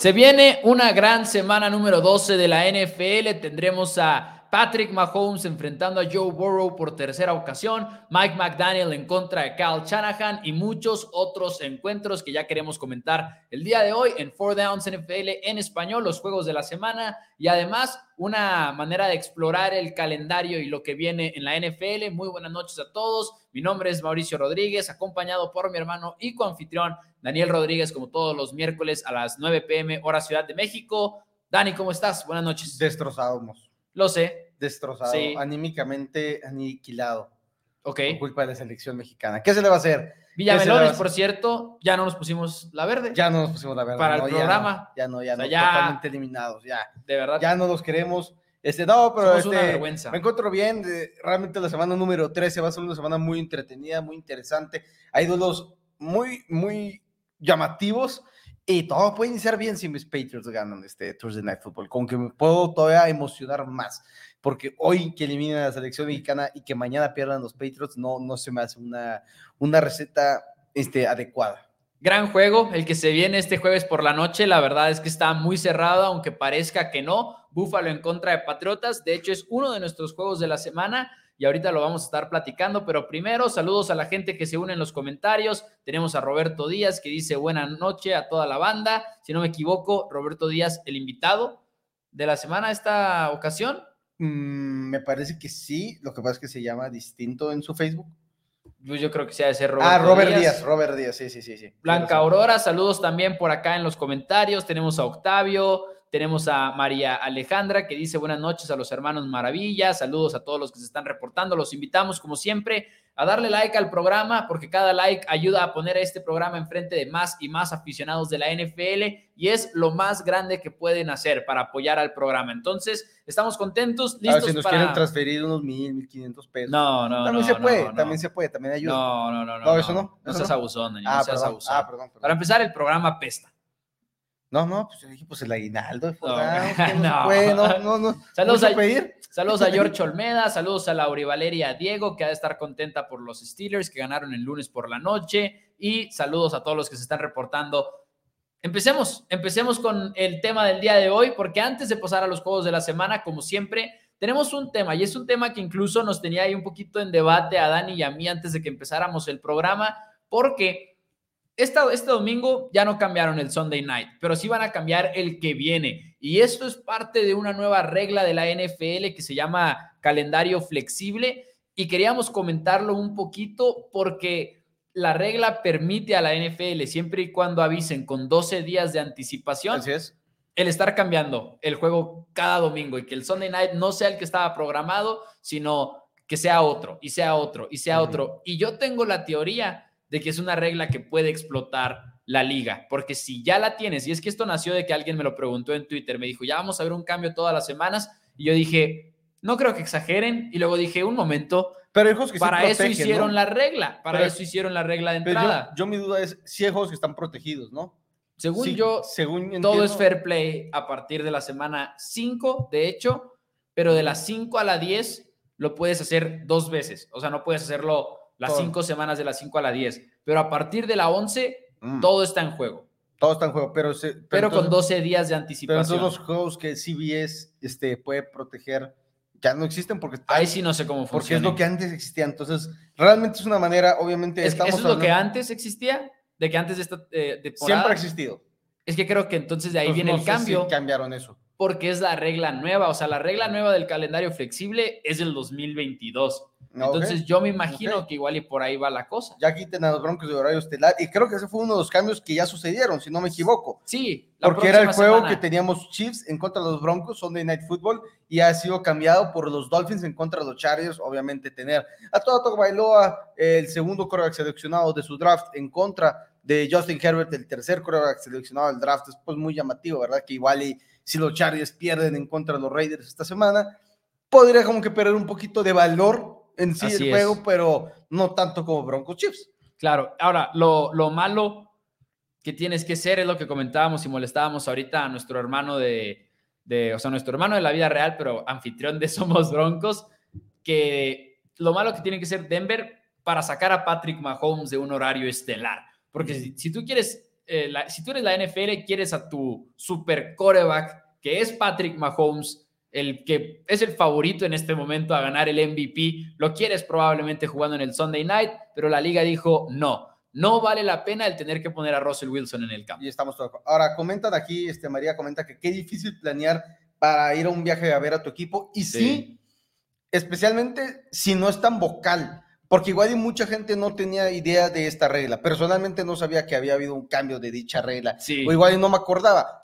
Se viene una gran semana número 12 de la NFL. Tendremos a Patrick Mahomes enfrentando a Joe Burrow por tercera ocasión, Mike McDaniel en contra de Kyle Shanahan y muchos otros encuentros que ya queremos comentar el día de hoy en Four Downs NFL en español, los juegos de la semana y además una manera de explorar el calendario y lo que viene en la NFL. Muy buenas noches a todos. Mi nombre es Mauricio Rodríguez, acompañado por mi hermano y coanfitrión Daniel Rodríguez, como todos los miércoles a las 9 pm, hora Ciudad de México. Dani, ¿cómo estás? Buenas noches. Destrozados. Lo sé. Destrozado, anímicamente aniquilado. Ok. Por culpa de la selección mexicana. ¿Qué se le va a hacer? Villamelones, por cierto, ya no nos pusimos la verde. Ya no nos pusimos la verde. Para el programa. Ya no, ya no, ya totalmente eliminados, ya. De verdad. Ya no los queremos. Este, no, pero este, una vergüenza. me encuentro bien. realmente la semana número 13 va a ser una semana muy entretenida, muy interesante. Hay duelos muy, muy llamativos. Y todo puede iniciar bien si mis Patriots ganan este Thursday Night Football, con que me puedo todavía emocionar más, porque hoy que eliminen a la selección mexicana y que mañana pierdan los Patriots, no, no se me hace una, una receta este, adecuada. Gran juego, el que se viene este jueves por la noche, la verdad es que está muy cerrado, aunque parezca que no. Búfalo en contra de Patriotas, de hecho es uno de nuestros juegos de la semana y ahorita lo vamos a estar platicando, pero primero saludos a la gente que se une en los comentarios. Tenemos a Roberto Díaz que dice buena noche a toda la banda. Si no me equivoco, Roberto Díaz, el invitado de la semana esta ocasión. Mm, me parece que sí, lo que pasa es que se llama distinto en su Facebook. Pues yo creo que sea de ser Roberto Ah, Robert Díaz. Robert Díaz, sí, sí, sí. sí. Blanca Aurora, saludos también por acá en los comentarios. Tenemos a Octavio, tenemos a María Alejandra que dice buenas noches a los hermanos Maravilla, saludos a todos los que se están reportando, los invitamos como siempre a darle like al programa porque cada like ayuda a poner a este programa enfrente de más y más aficionados de la NFL y es lo más grande que pueden hacer para apoyar al programa. Entonces, estamos contentos, listos a ver, si nos quieren transferir unos mil, mil quinientos pesos. No, no, también se puede, también se puede, también ayuda. No, no, no, no. No, eso no. No, seas abusón, ah, no seas abusón. Ah, perdón, Para empezar, el programa pesta. No, no, pues yo dije, pues el aguinaldo. No, no, no, no, Saludos a, pedir? saludos a George Olmeda, saludos a Lauri Valeria Diego, que ha de estar contenta por los Steelers que ganaron el lunes por la noche. Y saludos a todos los que se están reportando. Empecemos, empecemos con el tema del día de hoy, porque antes de pasar a los juegos de la semana, como siempre, tenemos un tema, y es un tema que incluso nos tenía ahí un poquito en debate a Dani y a mí antes de que empezáramos el programa, porque este domingo ya no cambiaron el Sunday Night, pero sí van a cambiar el que viene. Y esto es parte de una nueva regla de la NFL que se llama calendario flexible. Y queríamos comentarlo un poquito porque la regla permite a la NFL, siempre y cuando avisen con 12 días de anticipación, es. el estar cambiando el juego cada domingo y que el Sunday Night no sea el que estaba programado, sino que sea otro, y sea otro, y sea otro. Y yo tengo la teoría de que es una regla que puede explotar la liga, porque si ya la tienes, y es que esto nació de que alguien me lo preguntó en Twitter, me dijo, ya vamos a ver un cambio todas las semanas, y yo dije, no creo que exageren, y luego dije, un momento, pero que para eso hicieron la regla, para eso hicieron la regla de entrada. Yo, mi duda es si hay juegos que están protegidos, ¿no? Según yo, según todo es fair play a partir de la semana 5, de hecho, pero de las 5 a la 10 lo puedes hacer dos veces, o sea, no puedes hacerlo las cinco semanas de las 5 a la 10. Pero a partir de la 11, mm. todo está en juego. Todo está en juego, pero, pero, con 12 días de anticipación. Pero todos los juegos que CBS este, puede proteger ya no existen porque... Ahí sí no sé cómo funciona. Porque es lo que antes existía. Entonces, realmente es una manera, obviamente... ¿Es, ¿Eso es lo que antes existía? De que antes de esta eh, Siempre ha existido. Es que creo que entonces de ahí viene el cambio. cambiaron eso. Porque es la regla nueva. O sea, la regla nueva del calendario flexible es el 2022. Entonces yo me imagino que igual y por ahí va la cosa. Ya quiten a los Broncos de horario estelar y creo que ese fue uno de los cambios que ya sucedieron, si no me equivoco. Sí, porque era el juego que teníamos Chiefs en contra de los Broncos, Sunday Night Football, y ha sido cambiado por los Dolphins en contra de los Chargers, obviamente tener a Toto Bailoa, el segundo quarterback seleccionado de su draft en contra de Justin Herbert, el tercer quarterback seleccionado del draft, es pues muy llamativo, ¿verdad? Que igual y si los Chargers pierden en contra de los Raiders esta semana, podría como que perder un poquito de valor en sí el juego, pero no tanto como Broncos Chiefs. Claro, ahora lo, lo, malo que tienes que ser es lo que comentábamos y molestábamos ahorita a nuestro hermano de, de, o sea, nuestro hermano de la vida real, pero anfitrión de Somos Broncos, que lo malo que tiene que ser Denver para sacar a Patrick Mahomes de un horario estelar. Porque si, si tú quieres eh, la- si tú eres la NFL, quieres a tu super coreback, que es Patrick Mahomes, el que es el favorito en este momento a ganar el MVP, lo quieres probablemente jugando en el Sunday night, pero la liga dijo no. No vale la pena el tener que poner a Russell Wilson en el campo. Y estamos todos. Ahora, comentan aquí, este, María comenta que qué difícil planear para ir a un viaje a ver a tu equipo. Y sí, especialmente si no es tan vocal, porque igual y mucha gente no tenía idea de esta regla. Personalmente no sabía que había habido un cambio de dicha regla. Sí. O igual y no me acordaba.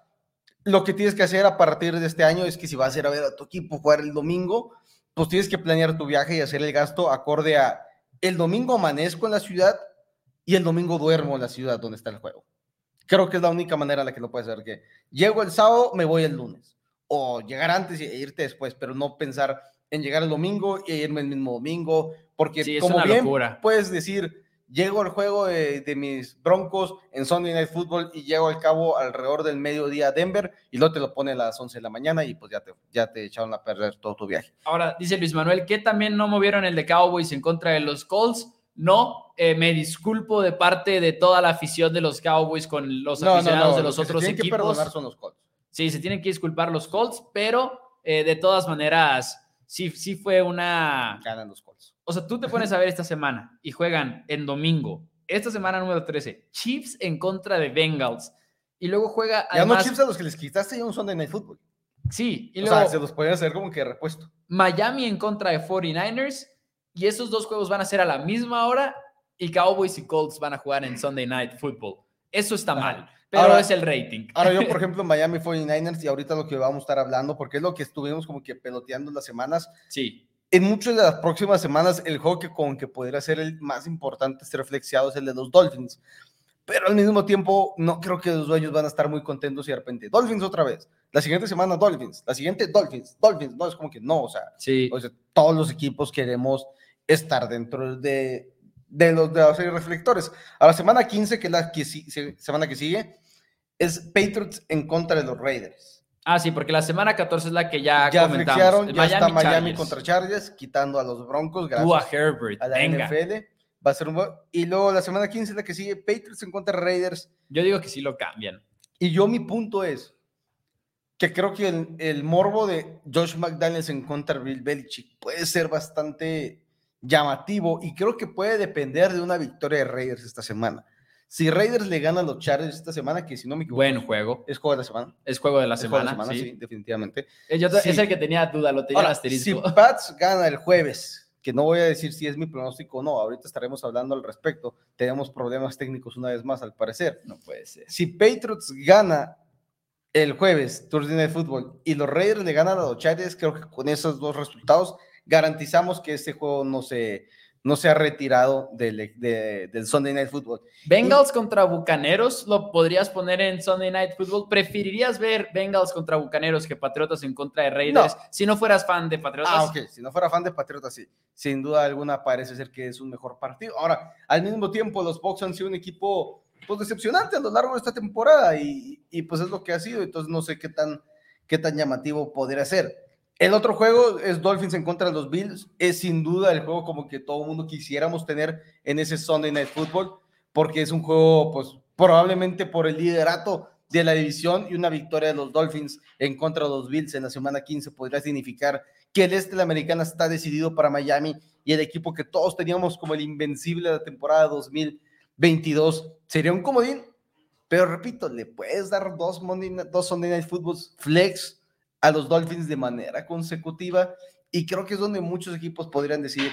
Lo que tienes que hacer a partir de este año es que si vas a ir a ver a tu equipo jugar el domingo, pues tienes que planear tu viaje y hacer el gasto acorde a el domingo amanezco en la ciudad y el domingo duermo en la ciudad donde está el juego. Creo que es la única manera en la que lo puedes hacer, que llego el sábado, me voy el lunes. O llegar antes e irte después, pero no pensar en llegar el domingo e irme el mismo domingo, porque Sí, como bien locura. puedes decir, llego al juego de, de mis Broncos en Sunday Night Football y llego al cabo alrededor del mediodía a Denver y luego te lo pone a las 11 de la mañana y pues ya te, ya te echaron a perder todo tu viaje. Ahora, dice Luis Manuel, que también no movieron el de Cowboys en contra de los Colts. No, eh, me disculpo de parte de toda la afición de los Cowboys con los aficionados de los lo que se otros tienen que equipos. perdonar son los Colts. Sí, se tienen que disculpar los Colts, pero eh, de todas maneras, sí, sí fue una... Ganan los Colts. O sea, tú te pones a ver esta semana y juegan en domingo, esta semana número 13, Chiefs en contra de Bengals. Y luego juega Ya no chips a los que les quitaste ya un Sunday Night Football. Sí, y o luego sea, se los podían hacer como que repuesto. Miami en contra de 49ers. Y esos dos juegos van a ser a la misma hora y Cowboys y Colts van a jugar en Sunday Night Football. Eso está mal, pero Ahora- es el rating. Ahora yo, por ejemplo, Miami 49ers y ahorita lo que vamos a estar hablando, porque es lo que estuvimos como que peloteando las semanas. Sí, En muchas de las próximas semanas, el juego que con que podría ser el más importante ser reflexionado es el de los Dolphins. Pero al mismo tiempo, no creo que los dueños van a estar muy contentos y de repente, Dolphins otra vez. La siguiente semana, Dolphins. La siguiente, Dolphins. Dolphins. No, es como que no, o sea, sí. o sea, todos los equipos queremos estar dentro de, de los de los reflectores. A la semana 15, que es la que semana que sigue, es Patriots en contra de los Raiders. Ah, sí, porque la semana 14 es la que ya, Ya comentamos. flexearon, ya está Miami Chargers. contra Chargers, quitando a los Broncos, gracias Herbert, a la venga. NFL. Va a ser un Y luego la semana 15 es la que sigue, Patriots en contra de Raiders. Yo digo que sí lo cambian. Y yo mi punto es que creo que el, el morbo de Josh McDaniels en contra Bill Belichick puede ser bastante llamativo y creo que puede depender de una victoria de Raiders esta semana. Si Raiders le gana a los Chargers esta semana, que si no me equivoco, Buen juego. es juego de la semana. Es juego de la es juego de semana. la sí. sí, definitivamente. Yo Sí. Es el que tenía duda, lo tenía Ahora, asterisco. si Pats gana el jueves, que no voy a decir si es mi pronóstico o no, ahorita estaremos hablando al respecto. Tenemos problemas técnicos una vez más, al parecer. No puede ser. Si Patriots gana el jueves, Thursday Night Football, y los Raiders le ganan a los Chargers, creo que con esos dos resultados garantizamos que este juego no se, no se ha retirado del, de- del Sunday Night Football. Bengals contra Bucaneros, ¿lo podrías poner en Sunday Night Football? ¿Preferirías ver Bengals contra Bucaneros que Patriotas en contra de Raiders? Si no fueras fan de Patriotas. Ah, ok, si no fuera fan de Patriotas, sí, sin duda alguna parece ser que es un mejor partido. Ahora, al mismo tiempo, los Bucks han sido un equipo pues decepcionante a lo largo de esta temporada y, y, pues es lo que ha sido, entonces no sé qué tan, qué tan llamativo podría ser. El otro juego es Dolphins en contra de los Bills, es sin duda el juego como que todo el mundo quisiéramos tener en ese Sunday Night Football, porque es un juego pues probablemente por el liderato de la división y una victoria de los Dolphins en contra de los Bills en la semana 15 podría significar que el este de la americana está decidido para Miami y el equipo que todos teníamos como el invencible de la temporada 2022 sería un comodín. Pero repito, le puedes dar dos, Monday, dos Sunday Night Footballs flex a los Dolphins de manera consecutiva y creo que es donde muchos equipos podrían decir,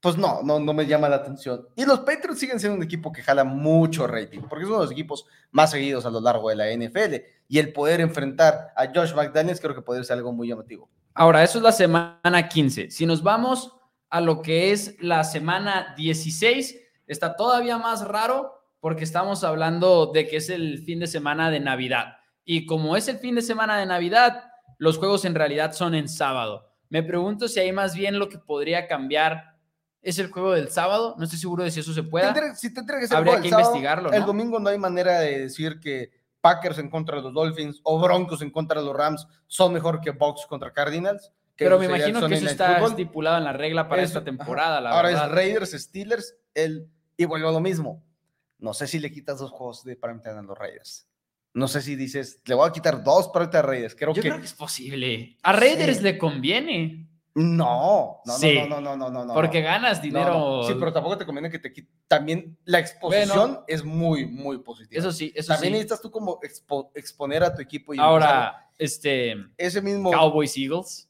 pues no, no, no me llama la atención. Y los Patriots siguen siendo un equipo que jala mucho rating, porque es uno de los equipos más seguidos a lo largo de la NFL y el poder enfrentar a Josh McDaniels creo que podría ser algo muy llamativo. Ahora, eso es la semana 15. Si nos vamos a lo que es la semana 16, está todavía más raro porque estamos hablando de que es el fin de semana de Navidad. Y como es el fin de semana de Navidad, los juegos en realidad son en sábado. Me pregunto si ahí más bien lo que podría cambiar es el juego del sábado. No estoy seguro de si eso se pueda. Tendría- si tendría que ser Habría que sábado, investigarlo, El domingo no hay manera de decir que Packers en contra de los Dolphins o Broncos en contra de los Rams son mejor que Bucks contra Cardinals. Pero me imagino que eso está Football. estipulado en la regla para Eso, esta temporada, la Ahora verdad. es Raiders, Steelers, el, y vuelvo a lo mismo. No sé si le quitas dos juegos de primetime a los Raiders. No sé si dices, le voy a quitar dos primetime a Raiders. Creo Yo que creo que es posible. A Raiders Sí. le conviene. no, no, Sí. no, no, no, no, no, no. porque no. ganas dinero. no. Sí, pero tampoco te conviene que te quite. También la exposición es muy, muy positiva. Eso sí, eso También sí. necesitas tú como expo- exponer a tu equipo. Y empezar- Ahora, este. ese mismo. Cowboys Eagles.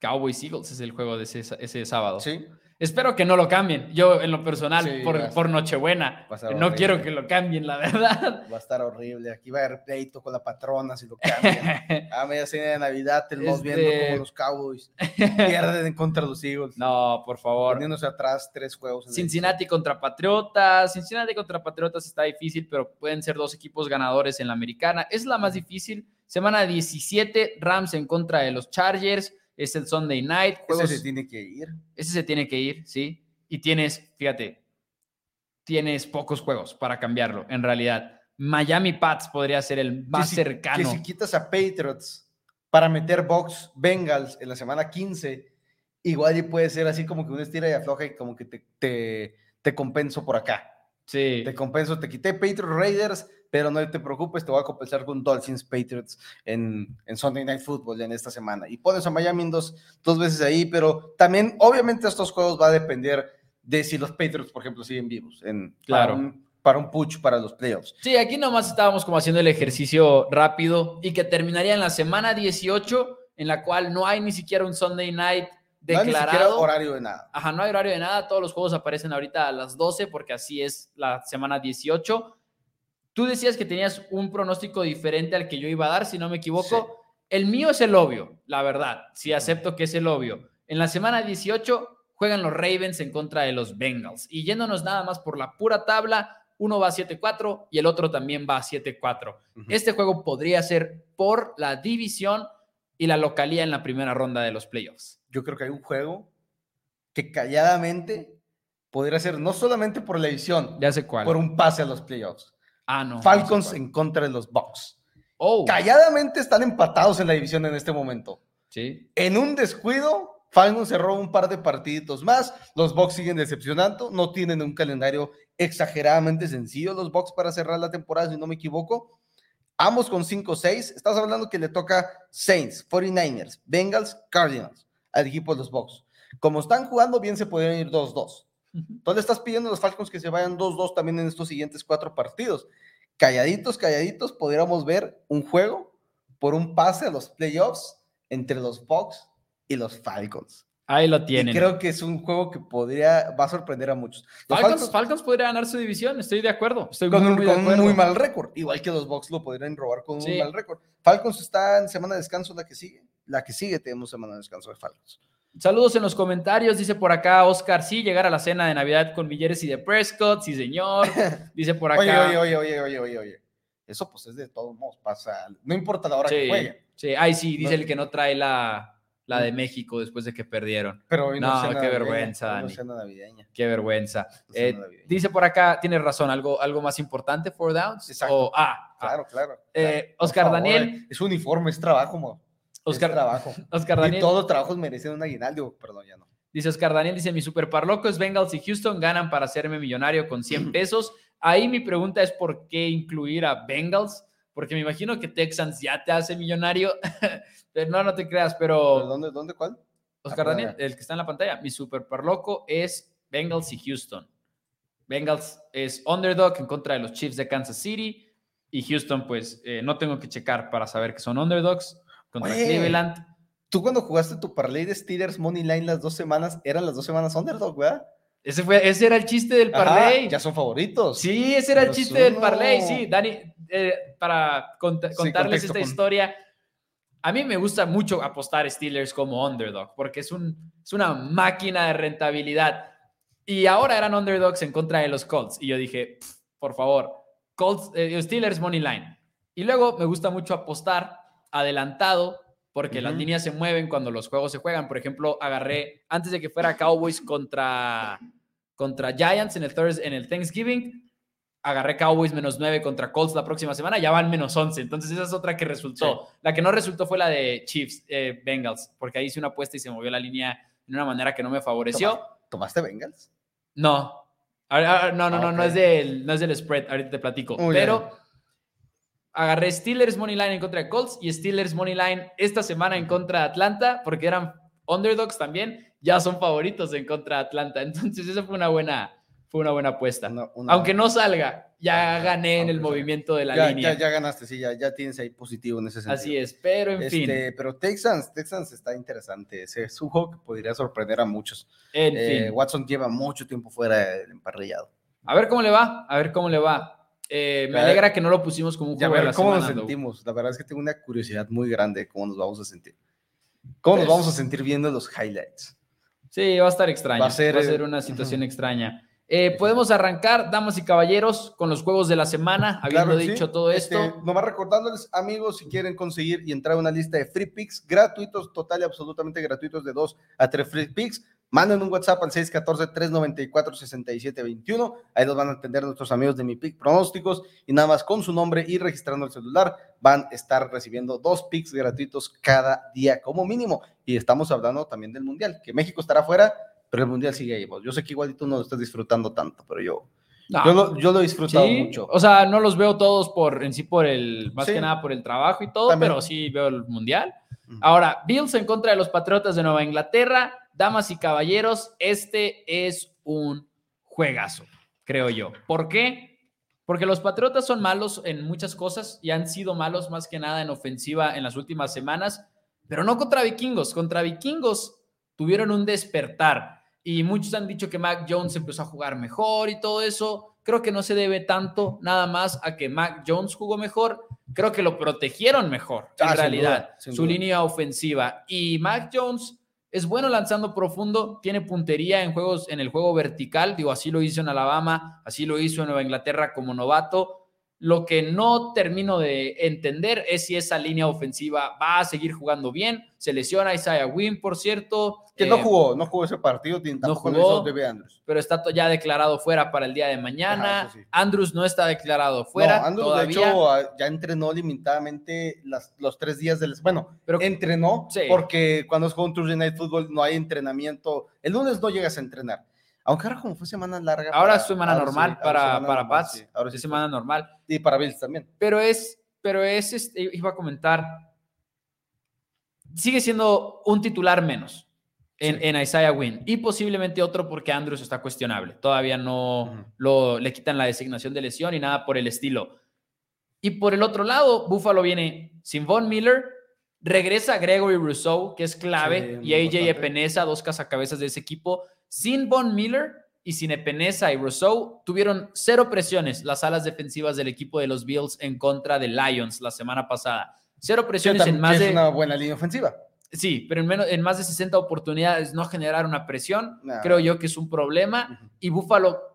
Cowboys Eagles es el juego de ese, ese sábado. Sí, Espero que no lo cambien. Yo, en lo personal, Sí, por, Nochebuena, no horrible. quiero que lo cambien, la verdad. va a estar horrible. Aquí va a haber pleito con la patrona si lo cambian. A media cena de Navidad tenemos Este- viendo como los Cowboys pierden en contra de los Eagles. no, por favor. Poniéndose atrás tres juegos. Cincinnati contra Patriotas. Cincinnati contra Patriotas está difícil, pero pueden ser dos equipos ganadores en la americana. Es la más difícil. Semana 17, Rams en contra de los Chargers. Es el Sunday night. Ese se tiene que ir. ese se tiene que ir, ¿sí? Y tienes, fíjate, tienes pocos juegos para cambiarlo, en realidad. Miami Pats podría ser el más Que si- cercano. Que si quitas a Patriots para meter Box Bengals en la semana 15, igual y puede ser así como que una estira y afloja y como que te, te, te compenso por acá. Sí. Te compenso, te quité Patriots Raiders, pero no te preocupes, te voy a compensar con Dolphins Patriots en, en Sunday Night Football en esta semana. Y pones a Miami en dos, dos veces ahí, pero también, obviamente, estos juegos va a depender de si los Patriots, por ejemplo, siguen vivos en, Claro. para, un, para un push para los playoffs. Sí, aquí nomás estábamos como haciendo el ejercicio rápido y que terminaría en la semana 18, en la cual no hay ni siquiera un Sunday night No hay ni siquiera declarado. horario de nada. Ajá, no hay horario de nada, todos los juegos aparecen ahorita a las 12 porque así es la semana 18. Tú decías que tenías un pronóstico diferente al que yo iba a dar, si no me equivoco. El mío es el obvio, la verdad, sí acepto que es el obvio. En la semana 18 juegan los Ravens en contra de los Bengals y yéndonos nada más por la pura tabla, uno va a 7-4 y el otro también va a 7-4. Ujú. Este juego podría ser por la división y la localía en la primera ronda de los playoffs. Yo creo que hay un juego que calladamente podría ser no solamente por la edición, Ya sé cuál. por un pase a los playoffs. Ah, no. Falcons en contra de los Bucks. Oh, Calladamente están empatados en la división en este momento. sí. En un descuido, Falcons cerró un par de partiditos más. Los Bucks siguen decepcionando. No tienen un calendario exageradamente sencillo los Bucks para cerrar la temporada, si no me equivoco. Ambos con 5-6. Estás hablando que le toca Saints, 49ers, Bengals, Cardinals al equipo de los Bucks. Como están jugando bien, se podrían ir 2-2. Entonces le estás pidiendo a los Falcons que se vayan 2-2 también en estos siguientes cuatro partidos. Calladitos, calladitos, podríamos ver un juego por un pase a los playoffs entre los Bucks y los Falcons. Ahí lo Y tienen. creo que es un juego que podría, va a sorprender a muchos. Falcons, Falcons Falcons podría ganar su división, estoy de acuerdo. Estoy con, muy, un, muy de con un muy mal récord, igual que los Bucks lo podrían robar con un Sí. mal récord. Falcons está en semana de descanso la que sigue. La que sigue tenemos semana de descanso de Falcons. Saludos en los comentarios, dice por acá Oscar, sí, llegar a la cena de Navidad con mi jersey de Prescott, sí señor. Dice por acá. Oye, oye, oye, oye, oye, oye. Eso pues es de todos modos, pasa. No importa la hora que juegue. sí, ay sí, dice No. el que no trae la, la de México después de que perdieron. Pero hoy no, qué navideña, vergüenza, Dani. cena navideña. Qué vergüenza. no Eh, dice por acá, tienes razón, algo, algo más importante, four downs. Exacto. O, ah, Claro, claro. Eh, Oscar favor, Daniel. eh, Es uniforme, es trabajo, mo. Oscar, Es trabajo. Oscar Y Daniel. todos los trabajos merecen un aguinaldo. Perdón, ya no. Dice Oscar Daniel, dice, mi super parloco es Bengals y Houston ganan para hacerme millonario con 100 pesos. Ahí mi pregunta es por qué incluir a Bengals, porque me imagino que Texans ya te hace millonario. Pero no, no te creas, ¿Pero pero ¿Dónde, dónde, cuál? Oscar Ah, Daniel, el que está en la pantalla, mi super parloco es Bengals y Houston. Bengals es underdog en contra de los Chiefs de Kansas City y Houston, pues eh, no tengo que checar para saber que son underdogs contra. Cleveland. Tú cuando jugaste tu parlay de Steelers Money Line las dos semanas, eran las dos semanas underdog, ¿verdad? Ese, fue, ese era el chiste del Ajá, parlay. ya son favoritos. Sí, ese era el Los chiste del uno. parlay. Sí, Dani, eh, para cont- Sí, contarles contexto esta con- historia, a mí me gusta mucho apostar Steelers como underdog, porque es, un, es una máquina de rentabilidad. Y ahora eran underdogs en contra de los Colts. Y yo dije, "Pff, por favor, Colts, eh, Steelers Money Line. Y luego me gusta mucho apostar adelantado, porque las Ujú. líneas se mueven cuando los juegos se juegan. Por ejemplo, agarré antes de que fuera Cowboys contra, contra Giants en el, Thursday, en el Thanksgiving. Agarré Cowboys menos 9 contra Colts la próxima semana, ya van menos 11. Entonces, esa es otra que resultó. La que no resultó fue la de Chiefs, eh, Bengals, porque ahí hice una apuesta y se movió la línea de una manera que no me favoreció. ¿Tomaste Bengals? No, Ahora- no, no, Ah, no, no es del, no es del spread, ahorita te platico. Muy pero agarré Steelers Money Line en contra de Colts y Steelers Money Line esta semana en contra de Atlanta, porque eran underdogs también, ya son favoritos en contra de Atlanta. Entonces, esa fue una buena, fue una buena apuesta. Una- una- Aunque no salga, ya gané en el movimiento de la ya, línea. ya, ya ganaste, sí, ya, ya tienes ahí positivo en ese sentido. Así es, pero en fin, Este, pero Texans, Texans está interesante. Ese es un juego que podría sorprender a muchos. en Eh, fin. Watson lleva mucho tiempo fuera del emparrillado. A ver cómo le va, a ver cómo le va. Eh, me A alegra que no lo pusimos como un Ya, a juego de ver la cómo nos semana, Doug. sentimos. La verdad es que tengo una curiosidad muy grande de cómo nos vamos a sentir. ¿Cómo nos Pues- vamos a sentir viendo los highlights? Sí, va a estar extraño. Va Va a a ser, ser, eh, una situación ujú. extraña. Eh, Podemos arrancar, damas y caballeros, con los juegos de la semana, habiendo Claro que sí. dicho todo esto. Este, nomás recordándoles, amigos, si quieren conseguir y entrar a una lista de free picks gratuitos, total y absolutamente gratuitos de 2 a 3 free picks, manden un WhatsApp al 614-394-6721. Ahí los van a atender nuestros amigos de Mi Pick Pronósticos y nada más con su nombre y registrando el celular van a estar recibiendo dos picks gratuitos cada día como mínimo. Y estamos hablando también del Mundial, que México estará fuera, pero el Mundial sigue ahí. Yo sé que igual tú no lo estás disfrutando tanto, pero yo, No, yo, lo, yo lo he disfrutado sí, mucho. O sea, no los veo todos por en sí por el, más Sí. que nada por el trabajo y todo, También. pero sí veo el mundial. Ahora, Bills en contra de los Patriotas de Nueva Inglaterra. Damas y caballeros, este es un juegazo, creo yo. ¿Por qué? Porque los Patriotas son malos en muchas cosas y han sido malos más que nada en ofensiva en las últimas semanas, pero no contra vikingos. Contra vikingos tuvieron un despertar y muchos han dicho que Mac Jones empezó a jugar mejor y todo eso. Creo que no se debe tanto nada más a que Mac Jones jugó mejor. Creo que lo protegieron mejor, en Ah, realidad, duda, su duda. línea ofensiva. Y Mac Jones es bueno lanzando profundo, tiene puntería en juegos en el juego vertical, digo, así lo hizo en Alabama, así lo hizo en Nueva Inglaterra como novato. Lo que no termino de entender es si esa línea ofensiva va a seguir jugando bien. Se lesiona Isaiah Wynn, por cierto. Que no eh, jugó, no jugó ese partido, tampoco lo jugó. hizo Andrews. pero está ya declarado fuera para el día de mañana. Ajá, sí. Andrews no está declarado fuera no, Andrews, todavía. de hecho, ah, ya entrenó limitadamente las- los tres días del... Bueno, pero entrenó Sí. porque cuando es un Thursday Night Football no hay entrenamiento. El lunes no llegas a entrenar. Aunque ahora como fue semana larga. ahora es semana normal para, para Pats. ahora es semana normal. Y para Bills también. Pero es, pero es, este, iba a comentar, sigue siendo un titular menos en, Sí. en Isaiah Wynn y posiblemente otro porque Andrews está cuestionable. Todavía no Ujú. lo, le quitan la designación de lesión y nada por el estilo. Y por el otro lado, Buffalo viene sin Von Miller, regresa Gregory Rousseau, que es clave, Sí, y AJ. Epinesa, dos cazacabezas de ese equipo. Sin Von Miller y sin Epinesa y Rousseau, tuvieron cero presiones las alas defensivas del equipo de los Bills en contra de Lions la semana pasada. Cero presiones en más es de... una buena línea ofensiva. Sí, pero en, menos, en más de 60 oportunidades no generar una presión, creo yo que es un problema. Y Buffalo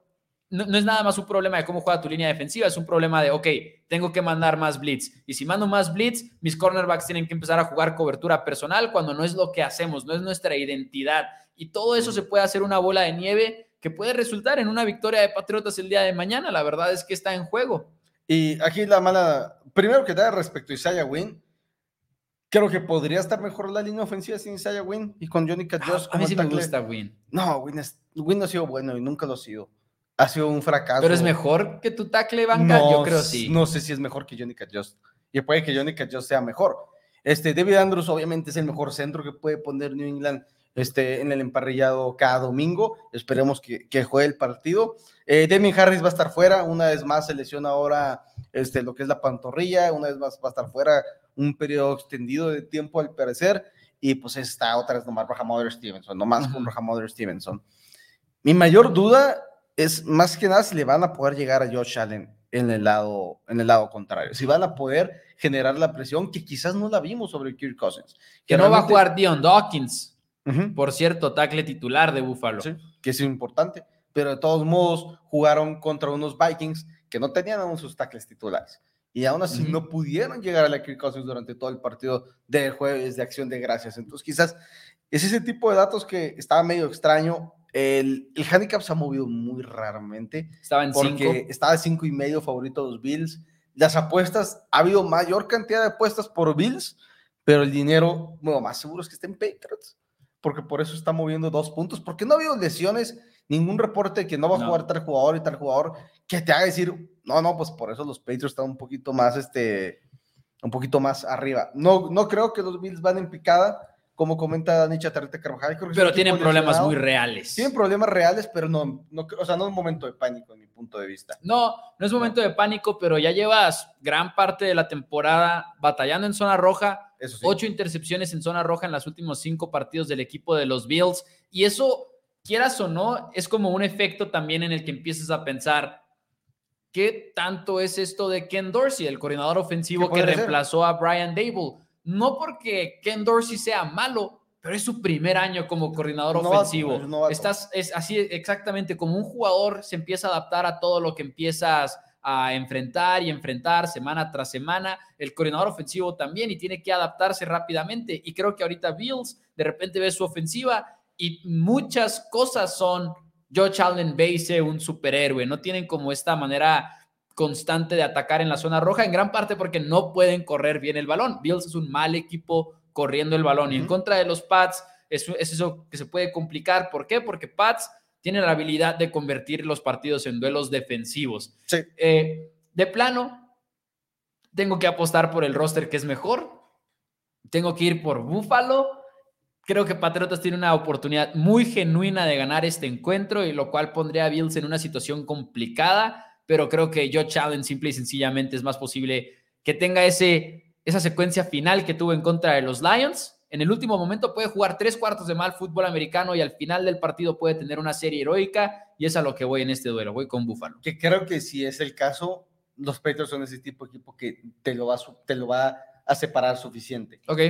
no, no es nada más un problema de cómo juega tu línea defensiva, es un problema de, ok, tengo que mandar más blitz. Y si mando más blitz, mis cornerbacks tienen que empezar a jugar cobertura personal cuando no es lo que hacemos, no es nuestra identidad. Y todo eso se puede hacer una bola de nieve que puede resultar en una victoria de Patriotas el día de mañana. La verdad es que está en juego. Y aquí la mala, primero que nada respecto a Isaiah Wynn, creo que podría estar mejor la línea ofensiva sin Isaiah Wynn y con Johnny Cajos Ah, a mí sí me gusta Win. No, Wynn, es- Wynn no ha sido bueno y nunca lo ha sido. Ha sido un fracaso. Pero es mejor que tu tackle banca, yo No, creo sí. No sé si es mejor que Johnny Cajos. Y puede que Johnny Cajos sea mejor. Este, David Andrews obviamente es el mejor centro que puede poner New England este, en el emparrillado cada domingo. Esperemos que, que juegue el partido. Eh, Damien Harris va a estar fuera. Una vez más se lesiona ahora este, lo que es la pantorrilla. Una vez más va a estar fuera un periodo extendido de tiempo al parecer. Y pues está otra vez nomás Rahamother Stevenson. Nomás con Ujú. Rahamother Stevenson. Mi mayor duda es más que nada si le van a poder llegar a Josh Allen en el lado, en el lado contrario. Si van a poder generar la presión que quizás no la vimos sobre Kirk Cousins. Que no va a jugar Dion Dawkins, por cierto, tackle titular de Buffalo. sí, que es importante, pero de todos modos jugaron contra unos Vikings que no tenían aún sus tackles titulares. Y aún así no pudieron llegar a la Kirk Cousins durante todo el partido de jueves de acción de gracias. Entonces quizás es ese tipo de datos que estaba medio extraño. El, el handicap se ha movido muy raramente. Estaba en porque 5. estaba cinco y medio favorito de los Bills. Las apuestas, ha habido mayor cantidad de apuestas por Bills, pero el dinero, bueno, más seguro es que esté en Patriots, porque por eso está moviendo dos puntos, porque no ha habido lesiones ningún reporte de que no va a No. jugar tal jugador y tal jugador que te haga decir, no, no, pues por eso los Patriots están un poquito más, este, un poquito más arriba. No, no creo que los Bills van en picada, como comenta Dani Chatarrita Carvajal. creo que Pero tienen problemas muy reales. Tienen problemas reales, pero no, no, o sea, no es un momento de pánico en mi punto de vista. No, no es momento de pánico, pero ya llevas gran parte de la temporada batallando en zona roja, Eso sí. ocho intercepciones en zona roja en los últimos cinco partidos del equipo de los Bills. Y eso, quieras o no, es como un efecto también en el que empiezas a pensar, ¿qué tanto es esto de Ken Dorsey, el coordinador ofensivo ¿Qué que ser? reemplazó a Brian Dable? No porque Ken Dorsey sea malo, pero es su primer año como coordinador novato, ofensivo. novato. Estás, es así exactamente como un jugador se empieza a adaptar a todo lo que empiezas a enfrentar y enfrentar semana tras semana. El coordinador ofensivo también y tiene que adaptarse rápidamente. Y creo que ahorita Bills de repente ve su ofensiva y muchas cosas son Josh Allen base un superhéroe. No tienen como esta manera constante de atacar en la zona roja, en gran parte porque no pueden correr bien el balón. Bills es un mal equipo corriendo el balón y en contra de los Pats es, es eso que se puede complicar. ¿Por qué? Porque Pats tiene la habilidad de convertir los partidos en duelos defensivos. Sí. Eh, de plano, tengo que apostar por el roster que es mejor. Tengo que ir por Buffalo. Creo que Patriotas tiene una oportunidad muy genuina de ganar este encuentro y lo cual pondría a Bills en una situación complicada, pero creo que Josh Allen simple y sencillamente es más posible que tenga ese, esa secuencia final que tuvo en contra de los Lions. En el último momento puede jugar tres cuartos de mal fútbol americano y al final del partido puede tener una serie heroica y es a lo que voy en este duelo. Voy con Buffalo. que creo que si es el caso, los Patriots son ese tipo de equipo que te lo va te lo va a separar suficiente. Ok.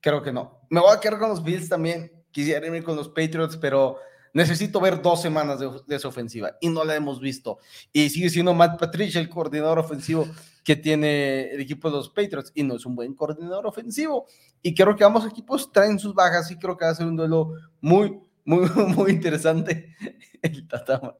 Creo que no. Me voy a quedar con los Bills también. Quisiera irme con los Patriots, pero necesito ver dos semanas de, esa ofensiva y no la hemos visto. Y sigue siendo Matt Patricia el coordinador ofensivo que tiene el equipo de los Patriots y no es un buen coordinador ofensivo. Y creo que ambos equipos traen sus bajas y creo que va a ser un duelo muy, muy, muy interesante. El Tata,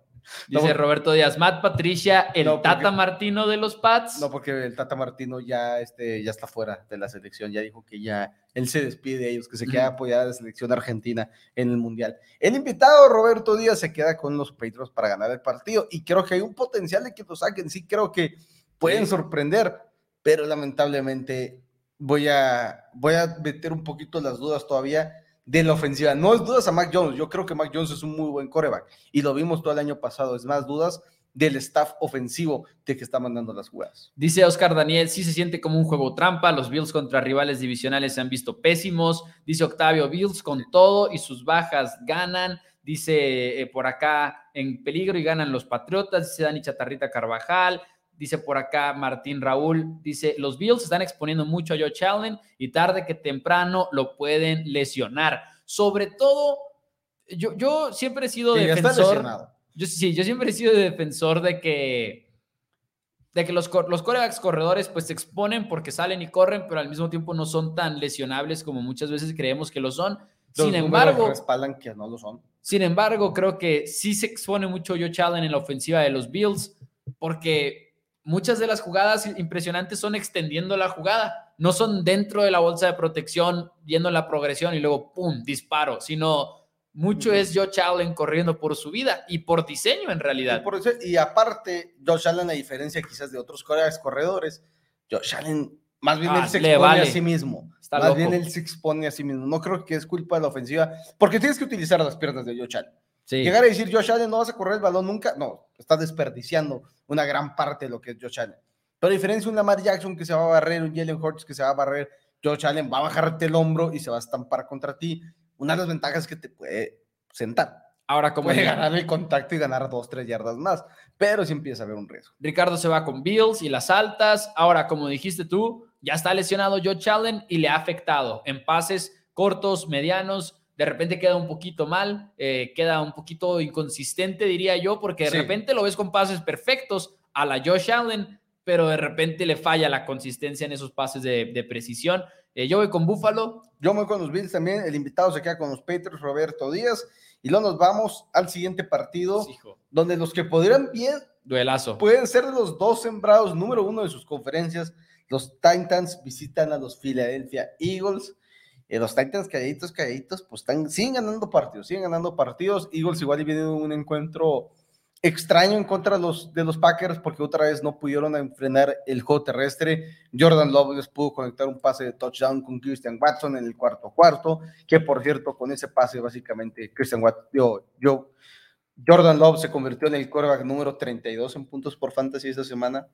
Dice No, Roberto Díaz, Matt Patricia, el No, porque- Tata Martino de los Pats. No, porque el Tata Martino ya, este, ya está fuera de la selección, ya dijo que ya él se despide de ellos, que se queda a apoyar a la selección argentina en el Mundial. El invitado Roberto Díaz se queda con los Patriots para ganar el partido y creo que hay un potencial de que lo saquen, sí creo que pueden Sí. sorprender, pero lamentablemente voy a, voy a meter un poquito las dudas todavía de la ofensiva. No es dudas a Mac Jones, yo creo que Mac Jones es un muy buen coreback y lo vimos todo el año pasado, es más dudas del staff ofensivo de que está mandando las jugadas. Dice Oscar Daniel, sí se siente como un juego trampa, los Bills contra rivales divisionales se han visto pésimos. Dice Octavio, Bills con todo y sus bajas ganan. Dice eh, por acá, en peligro y ganan los Patriotas. Dice Dani Chatarrita Carvajal. Dice por acá Martín Raúl, dice, los Bills están exponiendo mucho a Josh Allen y tarde que temprano lo pueden lesionar. Sobre todo, yo, yo siempre he sido defensor. Yo sí, yo siempre he sido defensor de que de que los, los corebacks corredores pues se exponen porque salen y corren, pero al mismo tiempo no son tan lesionables como muchas veces creemos que lo son. Los Sin embargo, respaldan que no lo son. sin embargo, creo que sí se expone mucho Josh Allen en la ofensiva de los Bills porque muchas de las jugadas impresionantes son extendiendo la jugada, no son dentro de la bolsa de protección, viendo la progresión y luego pum, disparo, sino mucho es Josh Allen corriendo por su vida y por diseño en Y, realidad. por y aparte, Josh Allen, a diferencia quizás de otros corredores, Josh Allen más bien Ah, él se expone vale. a sí mismo. Está más loco. bien él se expone a sí mismo. No creo que es culpa de la ofensiva, porque tienes que utilizar las piernas de Josh Allen. Sí. Llegar a decir Josh Allen no vas a correr el balón nunca, no, estás desperdiciando una gran parte de lo que es Josh Allen. Pero a diferencia de un Lamar Jackson que se va a barrer, un Jalen Hurts que se va a barrer, Josh Allen va a bajarte el hombro y se va a estampar contra ti. Una de las ventajas es que te puede sentar. Ahora, como Puede ganar el contacto y ganar dos, tres yardas más, pero sí empieza a haber un riesgo. Ricardo se va con Bills y las altas. Ahora, como dijiste tú, ya está lesionado Josh Allen y le ha afectado en pases cortos, medianos. De repente queda un poquito mal, eh, queda un poquito inconsistente, diría yo, porque de Sí. repente lo ves con pases perfectos a la Josh Allen, pero de repente le falla la consistencia en esos pases de, de precisión. Eh, yo voy con Buffalo. Yo voy con los Bills también, el invitado se queda con los Patriots, Roberto Díaz, y luego nos vamos al siguiente partido, donde los que podrían bien duelazo. pueden ser de los dos sembrados número uno de sus conferencias. Los Titans visitan a los Philadelphia Eagles. Eh, los Titans calladitos, calladitos, pues están, siguen ganando partidos, siguen ganando partidos. Eagles igual y viene un encuentro extraño en contra de los, de los Packers porque otra vez no pudieron enfrenar el juego terrestre. Jordan Love les pudo conectar un pase de touchdown con Christian Watson en el cuarto cuarto, que por cierto, con ese pase básicamente Christian Watson, yo, yo Jordan Love se convirtió en el quarterback número 32 en puntos por fantasy esta semana,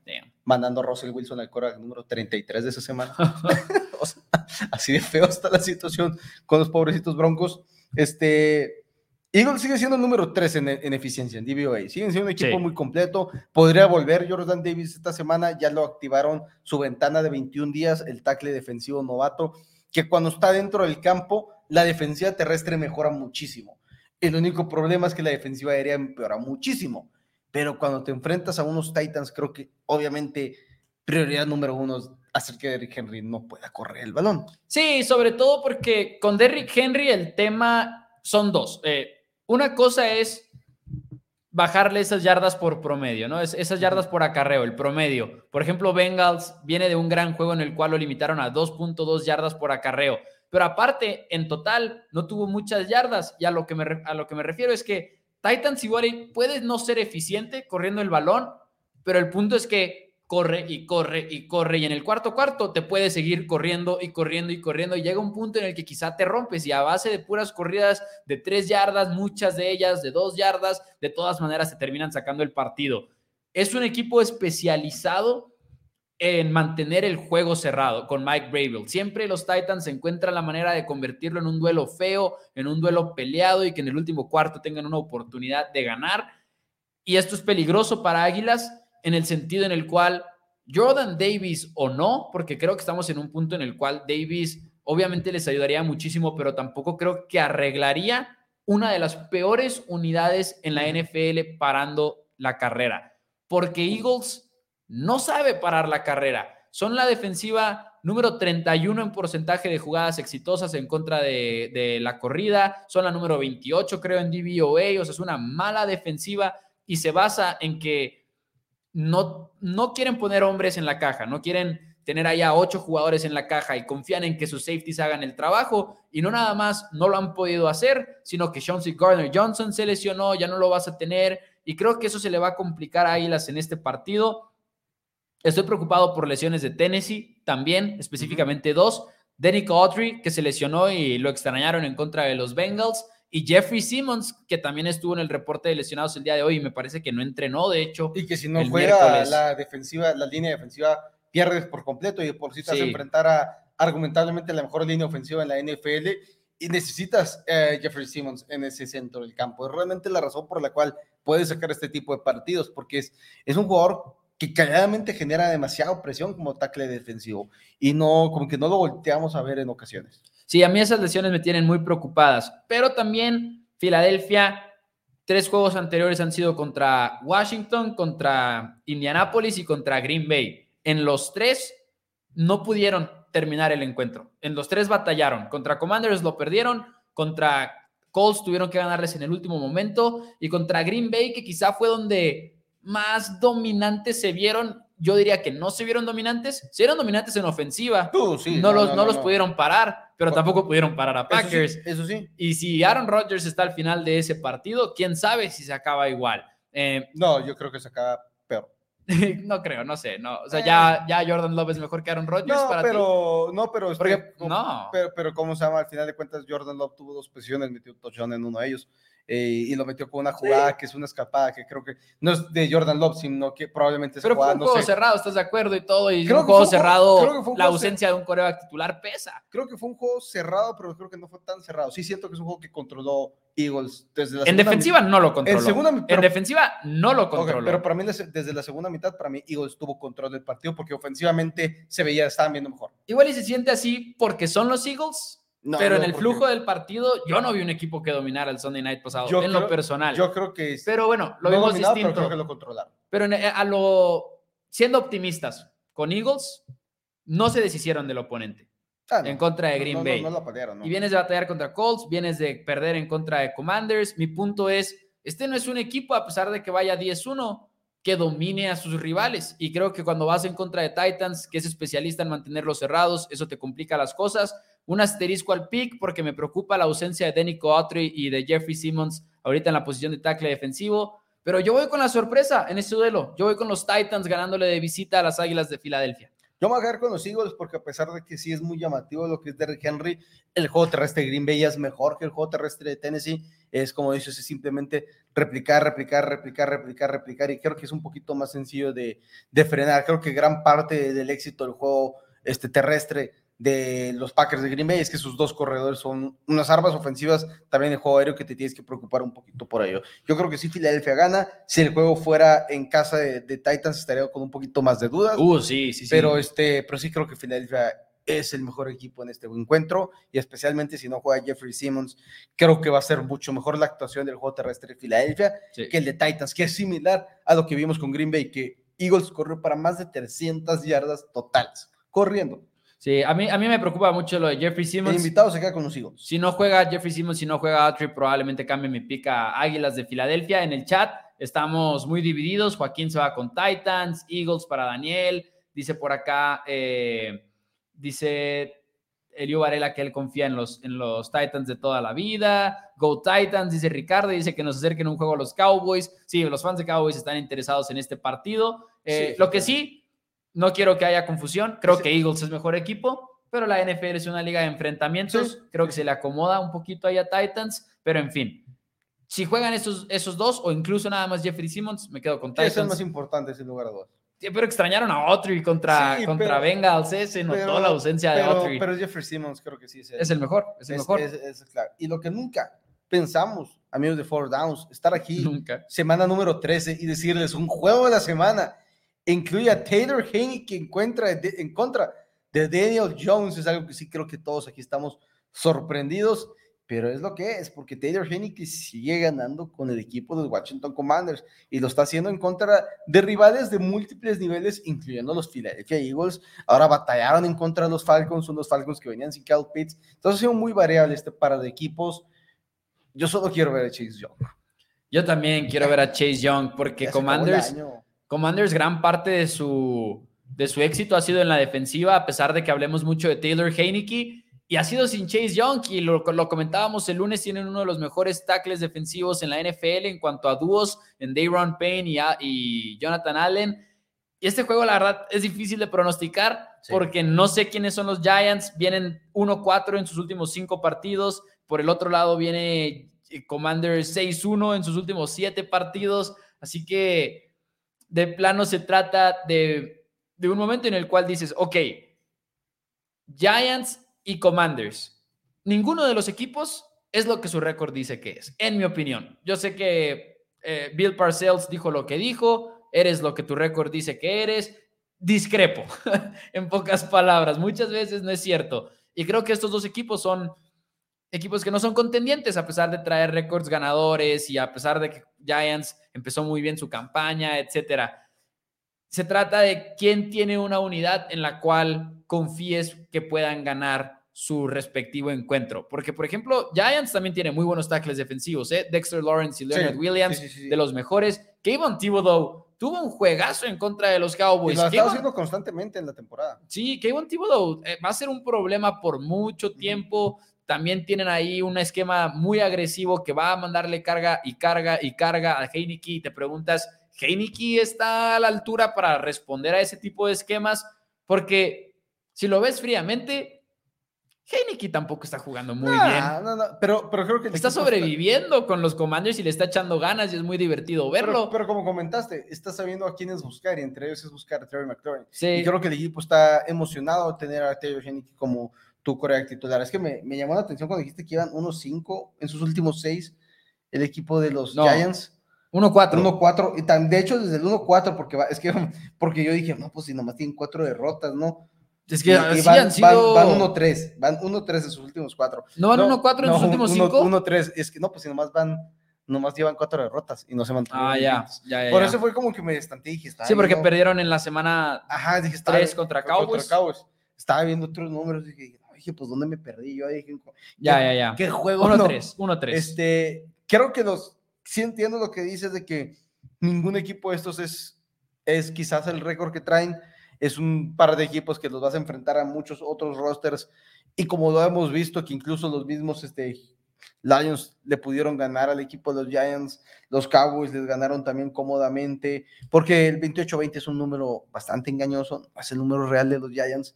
mandando a Russell Wilson al quarterback número 33 de esa semana. así de feo está la situación con los pobrecitos broncos. Este, Eagles sigue siendo el número 3 en, eficiencia, en DVOA. Siguen siendo un equipo muy completo. Podría volver Jordan Davis esta semana. Ya lo activaron su ventana de 21 días, el tackle defensivo novato, que cuando está dentro del campo, la defensiva terrestre mejora muchísimo el único problema es que la defensiva aérea empeora muchísimo. Pero cuando te enfrentas a unos Titans, creo que obviamente prioridad número uno es hacer que Derrick Henry no pueda correr el balón. Sí, sobre todo porque con Derrick Henry el tema son dos. Eh, una cosa es bajarle esas yardas por promedio, ¿no? Es, esas yardas por acarreo, el promedio. Por ejemplo, Bengals viene de un gran juego en el cual lo limitaron a 2.2 yardas por acarreo. Pero aparte, en total, no tuvo muchas yardas. Y a lo que me, a lo que me refiero es que Titans igual puede no ser eficiente corriendo el balón, pero el punto es que corre y corre y corre. Y en el cuarto cuarto te puede seguir corriendo y corriendo y corriendo. Y llega un punto en el que quizá te rompes y a base de puras corridas de tres yardas, muchas de ellas de dos yardas, de todas maneras se terminan sacando el partido. Es un equipo especializado en mantener el juego cerrado con Mike Bravel. Siempre los Titans encuentran la manera de convertirlo en un duelo feo, en un duelo peleado y que en el último cuarto tengan una oportunidad de ganar. Y esto es peligroso para Águilas en el sentido en el cual Jordan Davis o no, porque creo que estamos en un punto en el cual Davis obviamente les ayudaría muchísimo, pero tampoco creo que arreglaría una de las peores unidades en la NFL parando la carrera. Porque Eagles no sabe parar la carrera. Son la defensiva número 31 en porcentaje de jugadas exitosas en contra de, la corrida. Son la número 28, creo, en DVOA. O sea, es una mala defensiva y se basa en que no, no quieren poner hombres en la caja, no quieren tener allá ocho jugadores en la caja y confían en que sus safeties hagan el trabajo y no nada más no lo han podido hacer, sino que Chauncey Gardner Johnson se lesionó, ya no lo vas a tener y creo que eso se le va a complicar a Águilas en este partido. Estoy preocupado por lesiones de Tennessee también, específicamente dos. Danny Autry, que se lesionó y lo extrañaron en contra de los Bengals. Y Jeffrey Simmons, que también estuvo en el reporte de lesionados el día de hoy y me parece que no entrenó, de hecho. Y que si no juega la defensiva, la línea defensiva, pierdes por completo y por si te vas a enfrentar a argumentablemente la mejor línea ofensiva en la NFL y necesitas eh, Jeffrey Simmons en ese centro del campo. Es realmente la razón por la cual puedes sacar este tipo de partidos, porque es, es un jugador que calladamente genera demasiada presión como tackle defensivo y no, como que no lo volteamos a ver en ocasiones. Sí, a mí esas lesiones me tienen muy preocupadas, pero también Filadelfia, tres juegos anteriores han sido contra Washington, contra Indianapolis y contra Green Bay. En los tres no pudieron terminar el encuentro. En los tres batallaron. Contra Commanders lo perdieron, contra Colts tuvieron que ganarles en el último momento y contra Green Bay, que quizá fue donde más dominantes se vieron. Yo diría que no se vieron dominantes, se vieron dominantes en ofensiva. Uh, no, los, no, los pudieron parar, pero tampoco pudieron parar a Packers. Eso sí, Y si Aaron Rodgers está al final de ese partido, quién sabe si se acaba igual. Eh, no, yo creo que se acaba peor. no creo, no sé, no. O sea, ya, ya Jordan Love es mejor que Aaron Rodgers no, para pero, No, pero, Porque, no. Pero, pero, ¿cómo se llama? Al final de cuentas, Jordan Love tuvo dos posiciones, metió un touchdown en uno de ellos. Eh, y lo metió con una jugada que es una escapada que creo que no es de Jordan Love, sino que probablemente es Pero fue un juego cerrado, ¿estás de acuerdo? Y todo, y creo un juego cerrado, la ausencia de un coreback titular pesa. Creo que fue un juego cerrado, pero creo que no fue tan cerrado. Sí siento que es un juego que controló Eagles desde la En defensiva no lo controló. En, defensiva no lo controló. pero para mí desde la segunda mitad, para mí Eagles tuvo control del partido porque ofensivamente se veía, estaban viendo mejor. Igual y se siente así porque son los Eagles pero en el flujo del partido, yo no vi un equipo que dominara el Sunday Night pasado, en lo personal. Yo creo que. Pero bueno, lo vimos distinto. Pero creo que lo controlaron. Pero eh, a lo. Siendo optimistas, con Eagles, no se deshicieron del oponente. Ah, en contra de Green Bay. y vienes de batallar contra Colts, vienes de perder en contra de Commanders. Mi punto es: este no es un equipo, a pesar de que vaya 10-1, que domine a sus rivales. Y creo que cuando vas en contra de Titans, que es especialista en mantenerlos cerrados, eso te complica las cosas un asterisco al pick porque me preocupa la ausencia de Denico Autry y de Jeffrey Simmons ahorita en la posición de tackle defensivo. Pero yo voy con la sorpresa en este duelo. Yo voy con los Titans ganándole de visita a las Águilas de Filadelfia. Yo me voy a quedar con los Eagles porque a pesar de que sí es muy llamativo lo que es Derrick Henry, el juego terrestre de Green Bay es mejor que el juego terrestre de Tennessee. Es como dices, es simplemente replicar, replicar, replicar, replicar, replicar. Y creo que es un poquito más sencillo de, de frenar. Creo que gran parte del éxito del juego este, terrestre de los Packers de Green Bay es que sus dos corredores son unas armas ofensivas también de juego aéreo que te tienes que preocupar un poquito por ello. Yo creo que si Filadelfia gana, si el juego fuera en casa de, Titans estaría con un poquito más de dudas. Uh, sí, sí, sí. Pero, este, pero sí creo que Filadelfia es el mejor equipo en este encuentro y especialmente si no juega Jeffrey Simmons, creo que va a ser mucho mejor la actuación del juego terrestre de Filadelfia que el de Titans, que es similar a lo que vimos con Green Bay, que Eagles corrió para más de 300 yardas totales, corriendo. Sí, a mí, a mí me preocupa mucho lo de Jeffrey Simmons. El invitado se queda con los Eagles. Si no juega Jeffrey Simmons, si no juega Autry, probablemente cambie mi pica Águilas de Filadelfia. En el chat estamos muy divididos. Joaquín se va con Titans, Eagles para Daniel. Dice por acá, eh, dice Elio Varela que él confía en los, en los Titans de toda la vida. Go Titans, dice Ricardo, dice que nos acerquen un juego a los Cowboys. Sí, los fans de Cowboys están interesados en este partido. Eh, lo que sí, no quiero que haya confusión. Creo que Eagles es mejor equipo, pero la NFL es una liga de enfrentamientos. Creo que se le acomoda un poquito ahí a Titans, pero en fin. Si juegan esos, esos dos o incluso nada más Jeffrey Simmons, me quedo con Titans. Es más importante, sin lugar a dudas. pero extrañaron a Autry contra, contra Bengals, ¿eh? se notó la ausencia de Autry. Pero Jeffrey Simmons creo que sí es el, es el mejor, es el mejor. claro. Y lo que nunca pensamos, amigos de Four Downs, estar aquí semana número 13 y decirles un juego de la semana incluye a Taylor Haney que encuentra en contra de Daniel Jones. Es algo que sí creo que todos aquí estamos sorprendidos, pero es lo que es, porque Taylor que sigue ganando con el equipo de Washington Commanders y lo está haciendo en contra de rivales de múltiples niveles, incluyendo los Philadelphia Eagles. Ahora batallaron en contra de los Falcons, son los Falcons que venían sin Cal Pitts. Entonces ha sido muy variable este par de equipos. Yo solo quiero ver a Chase Young. Yo también quiero ver a Chase Young porque Commanders Commanders, gran parte de su, de su éxito ha sido en la defensiva, a pesar de que hablemos mucho de Taylor Heineke, y ha sido sin Chase Young, y lo, lo comentábamos el lunes, tienen uno de los mejores tackles defensivos en la NFL en cuanto a dúos, en Dayron Payne y, y Jonathan Allen. Y este juego, la verdad, es difícil de pronosticar porque no sé quiénes son los Giants. Vienen 1-4 en sus últimos cinco partidos. Por el otro lado viene Commanders 6-1 en sus últimos siete partidos. Así que de plano se trata de, un momento en el cual dices, ok, Giants y Commanders, ninguno de los equipos es lo que su récord dice que es, en mi opinión. Yo sé que eh, Bill Parcells dijo lo que dijo, eres lo que tu récord dice que eres, discrepo, en pocas palabras, muchas veces no es cierto. Y creo que estos dos equipos son equipos que no son contendientes a pesar de traer récords ganadores y a pesar de que Giants empezó muy bien su campaña, etcétera. Se trata de quién tiene una unidad en la cual confíes que puedan ganar su respectivo encuentro. Porque, por ejemplo, Giants también tiene muy buenos tackles defensivos, ¿eh? Dexter Lawrence y Leonard Williams, de los mejores. Kayvon Thibodeau tuvo un juegazo en contra de los Cowboys. Y lo ha haciendo constantemente en la temporada. Sí, Kayvon Thibodeau eh, va a ser un problema por mucho tiempo. También tienen ahí un esquema muy agresivo que va a mandarle carga y carga y carga a Heineke. Y te preguntas, ¿Heineke está a la altura para responder a ese tipo de esquemas? Porque si lo ves fríamente, Heineke tampoco está jugando muy bien. No, no, pero, pero creo que está sobreviviendo con los comandos y le está echando ganas y es muy divertido verlo. Pero, como comentaste, está sabiendo a quiénes buscar y entre ellos es buscar a Terry McLaurin. Sí. Y creo que el equipo está emocionado de tener a Terry Heineke como tu coreback titular. Es que me, me, llamó la atención cuando dijiste que iban 1-5 en sus últimos seis el equipo de los Giants. 1-4. 1-4. Y tan, de hecho, desde el 1-4, porque, es que, porque yo dije, no, pues si nomás tienen cuatro derrotas, ¿no? Es que y, van, han sido... van, 1-3, van 1-3 en sus últimos cuatro. ¿No van 1-4 en sus últimos 5? 1-3, es que no, pues si nomás van, nomás llevan cuatro derrotas y no se mantuvieron. Ah, ya, ya, ya, Por eso fue como que me estanté y dije, Sí, porque perdieron en la semana Ajá, dije, 3 contra Cowboys. contra Cowboys. Estaba viendo otros números y dije, dije, pues, ¿dónde me perdí? Yo dije, ya, ya, ya. ¿Qué juego? 1-3, 1-3. Este, creo que los, sí entiendo lo que dices de que ningún equipo de estos es, es quizás el récord que traen. es un par de equipos que los vas a enfrentar a muchos otros rosters y como lo hemos visto que incluso los mismos este, Lions le pudieron ganar al equipo de los Giants, los Cowboys les ganaron también cómodamente, porque el 28-20 es un número bastante engañoso, es el número real de los Giants.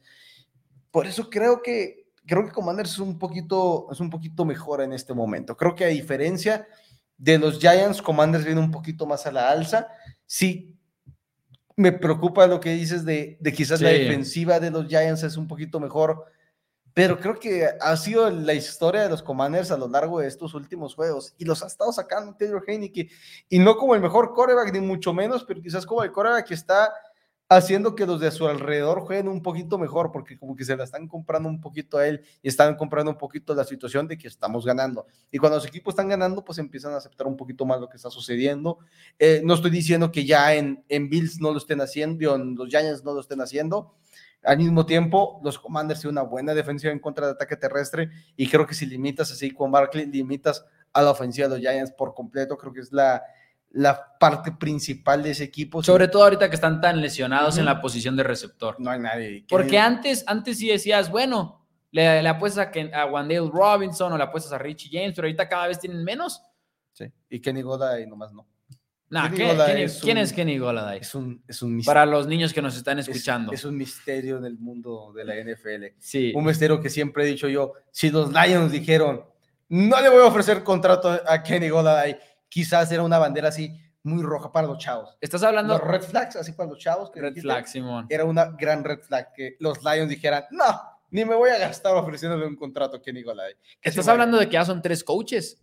Por eso creo que creo que Commanders es un poquito es un poquito mejor en este momento. Creo que a diferencia de los Giants, Commanders viene un poquito más a la alza. Sí, me preocupa lo que dices de, de quizás la defensiva de los Giants es un poquito mejor pero creo que ha sido la historia de los Commanders a lo largo de estos últimos juegos y los ha estado sacando Taylor Heineke y no como el mejor coreback ni mucho menos, pero quizás como el coreback que está haciendo que los de su alrededor jueguen un poquito mejor porque como que se la están comprando un poquito a él y están comprando un poquito la situación de que estamos ganando. Y cuando los equipos están ganando pues empiezan a aceptar un poquito más lo que está sucediendo. Eh, no estoy diciendo que ya en, en Bills no lo estén haciendo en los Giants no lo estén haciendo. Al mismo tiempo, los Commanders tienen una buena defensiva en contra de ataque terrestre y creo que si limitas así con Barkley, limitas a la ofensiva de los Giants por completo, creo que es la, la parte principal de ese equipo. Sobre todo ahorita que están tan lesionados en la posición de receptor. No hay nadie. Porque antes, antes sí decías, bueno, le, le apuestas a, a Wandale Robinson o le apuestas a Richie James, pero ahorita cada vez tienen menos. Sí, y Kenny Goda y nomás no. ¿quién, es, Kenny Goladay? Es un, es un Para los niños que nos están escuchando. Es, un misterio en el mundo de la NFL. Sí. Un misterio que siempre he dicho yo. Si los Lions dijeron, no le voy a ofrecer contrato a Kenny Goladay, quizás era una bandera así muy roja para los chavos. Estás hablando. Los red flags, así para los chavos. Que red flag, Simón. Era una gran red flag que los Lions dijeran, no, ni me voy a gastar ofreciéndole un contrato a Kenny Goladay. Estás hablando de que ya son tres coaches.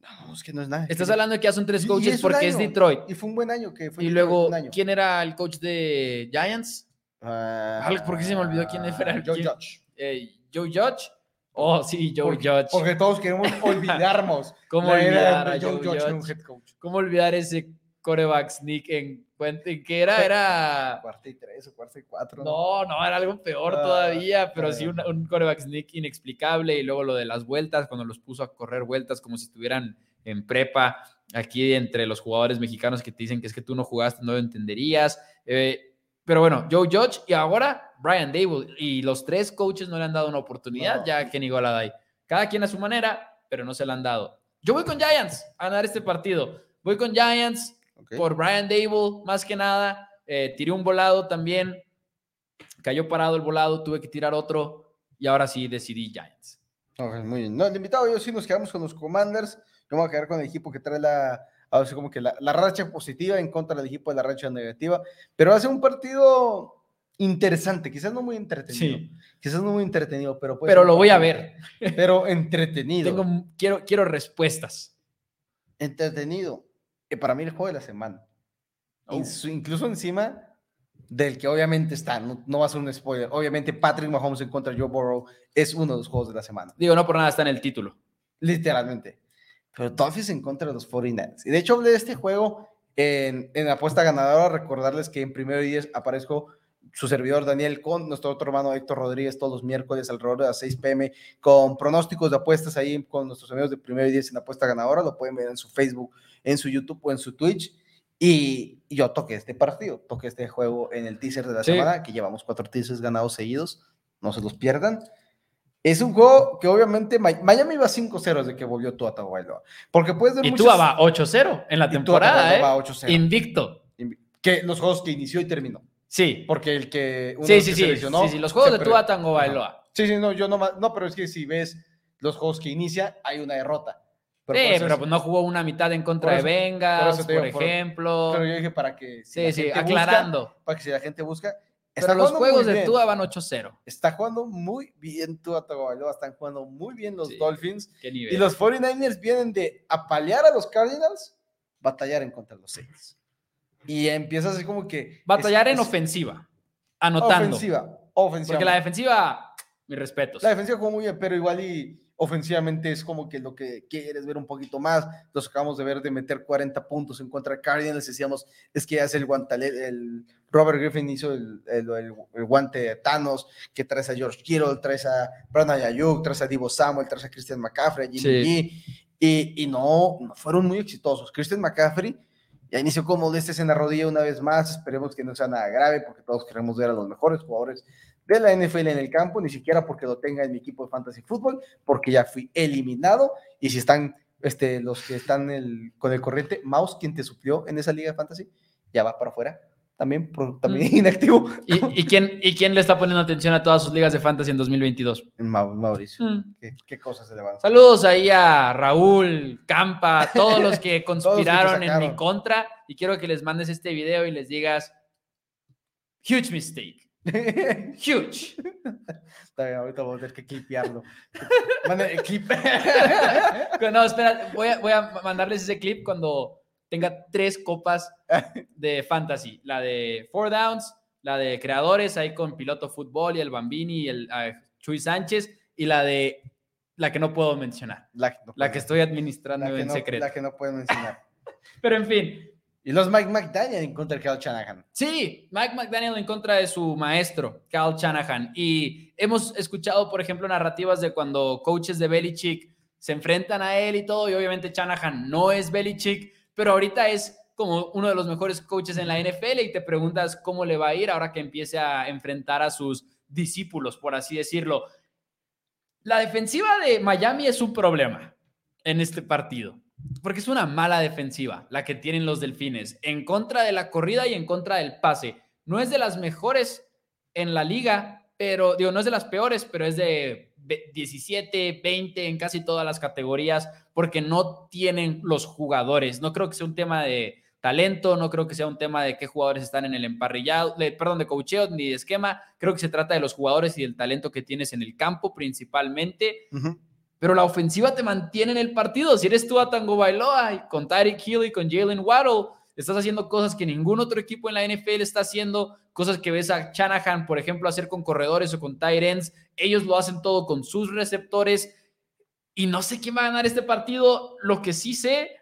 No, es que no es nada. Estás hablando de que ya son tres coaches porque es Detroit. Y fue un buen año. Que fue y luego, ¿quién era el coach de Giants? Uh, ¿Por qué se me olvidó quién era? el Joe Judge. Eh, Joe Judge. Oh, sí, Joe Judge. Porque todos queremos olvidarnos. ¿Cómo olvidar a Joe, Judge? head coach. ¿Cómo olvidar ese coreback sneak en, en que era? Era. Cuarta y tres o cuarta y cuatro. No, no, era algo peor ah, todavía, pero sí un, un coreback sneak inexplicable y luego lo de las vueltas, cuando los puso a correr vueltas como si estuvieran en prepa, aquí entre los jugadores mexicanos que te dicen que es que tú no jugaste, no lo entenderías. Eh, pero bueno, Joe Judge y ahora Brian Dable. Y los tres coaches no le han dado una oportunidad ya a Kenny Goladay. Cada quien a su manera, pero no se la han dado. Yo voy con Giants a ganar este partido. Voy con Giants por Brian Dable, más que nada. Eh, tiré un volado también. Cayó parado el volado, tuve que tirar otro. Y ahora sí decidí Giants. muy bien. No, el invitado yo sí nos quedamos con los Commanders. Yo me voy a quedar con el equipo que trae la, a ver, como que la, la, racha positiva en contra del equipo de la racha negativa, pero va a ser un partido interesante, quizás no muy entretenido, sí. quizás no muy entretenido, pero pero lo voy a ver, pero entretenido. Tengo, quiero, quiero respuestas. Entretenido. Y para mí el juego de la semana. Oh. Incluso encima del que obviamente está, no, no, va a ser un spoiler. Obviamente Patrick Mahomes en contra de Joe Burrow es uno de los juegos de la semana. Digo, no por nada está en el título. Literalmente pero Dolphins en contra de los 49ers. Y de hecho hablé de este juego en, en apuesta ganadora, recordarles que en primero y diez aparezco su servidor Daniel con nuestro otro hermano Héctor Rodríguez todos los miércoles alrededor de las 6 pm con pronósticos de apuestas ahí con nuestros amigos de primero y diez en apuesta ganadora, lo pueden ver en su Facebook, en su YouTube o en su Twitch. Y, yo toqué este partido, toqué este juego en el teaser de la semana, que llevamos cuatro teasers ganados seguidos, no se los pierdan. Es un juego que obviamente Miami va 5-0 desde que volvió Tua Tagovailoa. Porque puedes ver Y Tua va 8-0 en la temporada, ¿eh? Va Invicto. Que los juegos que inició y terminó. Sí. Porque el que uno sí, sí, sí, sí, sí, los juegos de Tua Tagovailoa. Sí, sí, no, yo no no, pero es que si ves los juegos que inicia, hay una derrota. Pero sí, pero pues no jugó una mitad en contra de Vengas, por, ejemplo. pero yo dije para que Sí, sí, aclarando. para que si la gente busca, los juegos de Tua van 8-0. Está jugando muy bien Tua Tagovailoa, están jugando muy bien los Dolphins. Y los 49ers vienen de apalear a los Cardinals, batallar en contra de los Saints. Y empieza así como que... Batallar en ofensiva, anotando. Ofensiva, ofensiva. Porque la defensiva, mis respetos. La defensiva jugó muy bien, pero igual y ofensivamente es como que lo que quieres ver un poquito más. Los acabamos de ver de meter 40 puntos en contra de Cardinals. Decíamos, es que es el guantalete, el Robert Griffin hizo el, el, guante de Thanos, que traes a George Kittle, traes a Brandon Ayuk, traes a Divo Samuel, traes a Christian McCaffrey, Jimmy G, y, y no, no, fueron muy exitosos. Christian McCaffrey Ya inició con molestias en la rodilla una vez más. Esperemos que no sea nada grave porque todos queremos ver a los mejores jugadores de la NFL en el campo, ni siquiera porque lo tenga en mi equipo de fantasy fútbol, porque ya fui eliminado. Y si están este, los que están con el corriente, Mouse, quien te suplió en esa liga de fantasy, ya va para afuera. También, también inactivo. ¿Y, quién, ¿Y quién le está poniendo atención a todas sus ligas de fantasy en 2022? Mauricio. Mm. ¿Qué, cosas se le van a Saludos ahí a Raúl, Campa, todos los que conspiraron en mi contra. Y quiero que les mandes este video y les digas: Huge mistake. Huge. Está bien, ahorita voy a tener que clipearlo. clip. no, espera, voy a, voy a mandarles ese clip cuando tenga tres copas de fantasy. La de Four Downs, la de creadores, ahí con Piloto Fútbol y el Bambini y el uh, Chuy Sánchez, y la de la que no puedo mencionar. La que, estoy administrando en secreto. La que no puedo mencionar. Pero en fin, y los Mike McDaniel en contra de Cal Shanahan. Sí, Mike McDaniel en contra de su maestro, Cal Shanahan. Y hemos escuchado, por ejemplo, narrativas de cuando coaches de Belichick se enfrentan a él y todo, y obviamente Shanahan no es Belichick, pero ahorita es como uno de los mejores coaches en la NFL y te preguntas cómo le va a ir ahora que empiece a enfrentar a sus discípulos, por así decirlo. La defensiva de Miami es un problema en este partido porque es una mala defensiva la que tienen los delfines en contra de la corrida y en contra del pase. No es de las mejores en la liga, pero digo, no es de las peores, pero es de 17, 20 en casi todas las categorías, porque no tienen los jugadores. No creo que sea un tema de talento, no creo que sea un tema de qué jugadores están en el emparrillado, perdón, de coacheo ni de esquema. Creo que se trata de los jugadores y del talento que tienes en el campo principalmente pero la ofensiva te mantiene en el partido. Si eres tú a Tango Bailoa con Tyreek Hill y con Jalen Waddle, estás haciendo cosas que ningún otro equipo en la NFL está haciendo, cosas que ves a Shanahan, por ejemplo, hacer con corredores o con tight ends. Ellos lo hacen todo con sus receptores y no sé quién va a ganar este partido. Lo que sí sé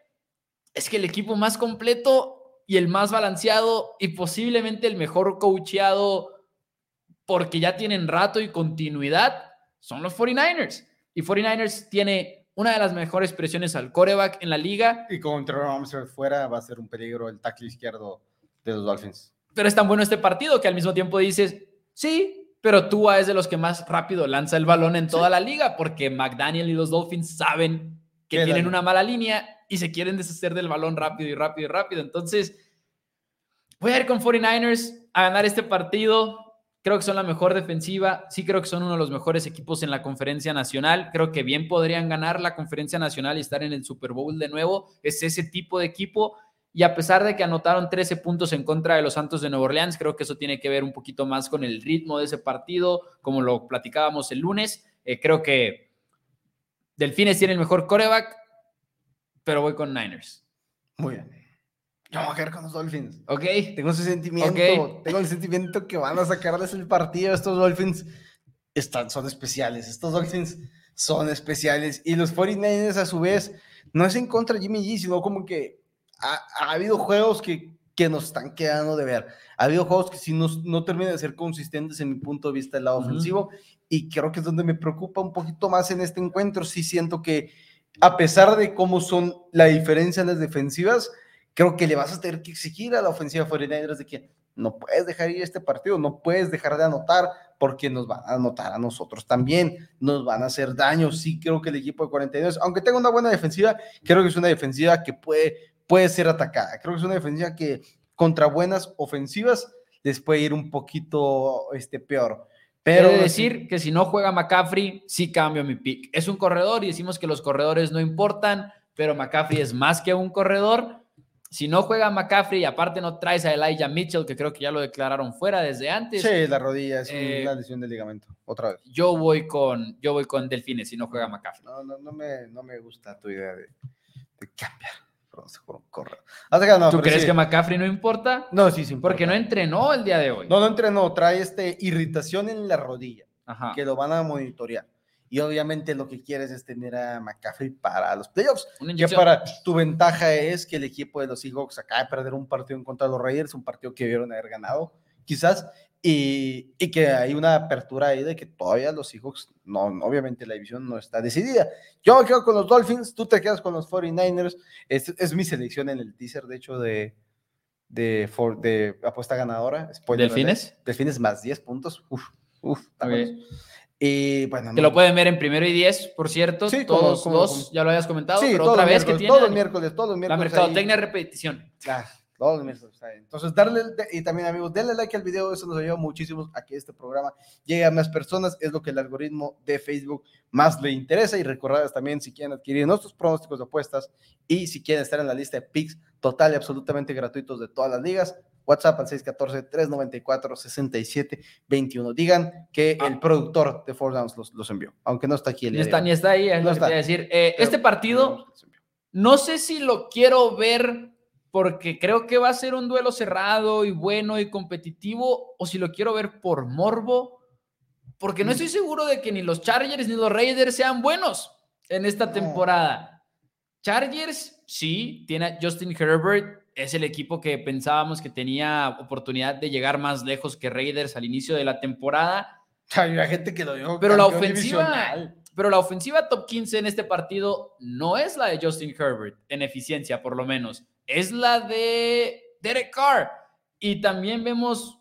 es que el equipo más completo y el más balanceado y posiblemente el mejor coacheado porque ya tienen rato y continuidad son los 49ers. Y 49ers tiene una de las mejores presiones al coreback en la liga. Y como Trevor Armstrong fuera, va a ser un peligro el tackle izquierdo de los Dolphins. Pero es tan bueno este partido que al mismo tiempo dices, sí, pero Tua es de los que más rápido lanza el balón en toda la liga, porque McDaniel y los Dolphins saben que tienen una mala línea y se quieren deshacer del balón rápido y rápido y rápido. Entonces, voy a ir con 49ers a ganar este partido. Creo que son la mejor defensiva. Sí, creo que son uno de los mejores equipos en la conferencia nacional. Creo que bien podrían ganar la conferencia nacional y estar en el Super Bowl de nuevo. Es ese tipo de equipo. Y a pesar de que anotaron 13 puntos en contra de los Santos de Nueva Orleans, creo que eso tiene que ver un poquito más con el ritmo de ese partido, como lo platicábamos el lunes. Eh, creo que Delfines tiene el mejor coreback, pero voy con Niners. Muy bien. Yo voy a quedar con los Dolphins. Ok. Tengo ese sentimiento. Tengo el sentimiento que van a sacarles el partido. Estos Dolphins están, son especiales. Estos Dolphins son especiales. Y los 49ers, a su vez, no es en contra de Jimmy G, sino como que ha, habido juegos que, que, nos están quedando de ver. Ha habido juegos que sí no, no terminan de ser consistentes en mi punto de vista del lado ofensivo. Y creo que es donde me preocupa un poquito más en este encuentro. Sí siento que, a pesar de cómo son la diferencia en las defensivas, creo que le vas a tener que exigir a la ofensiva 49ers de que no puedes dejar ir este partido, no puedes dejar de anotar porque nos van a anotar a nosotros también, nos van a hacer daño. Sí, creo que el equipo de 42, aunque tenga una buena defensiva, creo que es una defensiva que puede, puede ser atacada. Creo que es una defensiva que contra buenas ofensivas les puede ir un poquito este, peor. Pero decir que si no juega McCaffrey, sí cambio mi pick. Es un corredor y decimos que los corredores no importan, pero McCaffrey es más que un corredor si no juega McCaffrey y aparte no traes a Elijah Mitchell, que creo que ya lo declararon fuera desde antes. Sí, la rodilla es eh, una lesión de ligamento, otra vez. Yo voy con, yo voy con Delfines si no juega McCaffrey. No, no, no, me, no me gusta tu idea de, cambiar. ¿Tú crees que McCaffrey no importa? No, sí, sí. Porque no entrenó el día de hoy. No, no entrenó, trae este irritación en la rodilla, que lo van a monitorear y obviamente lo que quieres es tener a McCaffrey para los playoffs. Que para tu ventaja es que el equipo de los Seahawks acaba de perder un partido en contra de los Raiders, un partido que debieron haber ganado, quizás, y, y, que hay una apertura ahí de que todavía los Seahawks, no, obviamente la división no está decidida. Yo me quedo con los Dolphins, tú te quedas con los 49ers. Es, es mi selección en el teaser, de hecho, de, de, for, de apuesta ganadora. Spoiler, ¿Delfines? Delfines más 10 puntos. Uf, uf. Okay. Y bueno, que no. lo pueden ver en primero y 10, por cierto. Sí, todos como- como- dos, como- ya lo habías comentado, Sí, pero otra vez que tiene todos los miércoles, todos los la miércoles. mercadotecnia ahí. repetición. Ah, todos los miércoles, bien. Entonces, darle, y también amigos, denle like al video, eso nos ayuda muchísimo a que este programa llegue a más personas, es lo que el algoritmo de Facebook más le interesa y recordarles también si quieren adquirir nuestros pronósticos de apuestas y si quieren estar en la lista de picks total y absolutamente gratuitos de todas las ligas, WhatsApp al 614-394-6721. Digan que Ah. el productor de Four Downs los, los envió, aunque no está aquí el Ni está, ni está ahí, es No lo que está. te decir. Eh, este partido, no sé si lo quiero ver porque creo que va a ser un duelo cerrado y bueno y competitivo, o si lo quiero ver por morbo, porque no Mm. estoy seguro de que ni los Chargers ni los Raiders sean buenos en esta temporada. Chargers, sí, tiene a Justin Herbert, es el equipo que pensábamos que tenía oportunidad de llegar más lejos que Raiders al inicio de la temporada. Hay gente que lo dio Pero la ofensiva, divisional. pero la ofensiva top 15 en este partido no es la de Justin Herbert, en eficiencia por lo menos, es la de Derek Carr. Y también vemos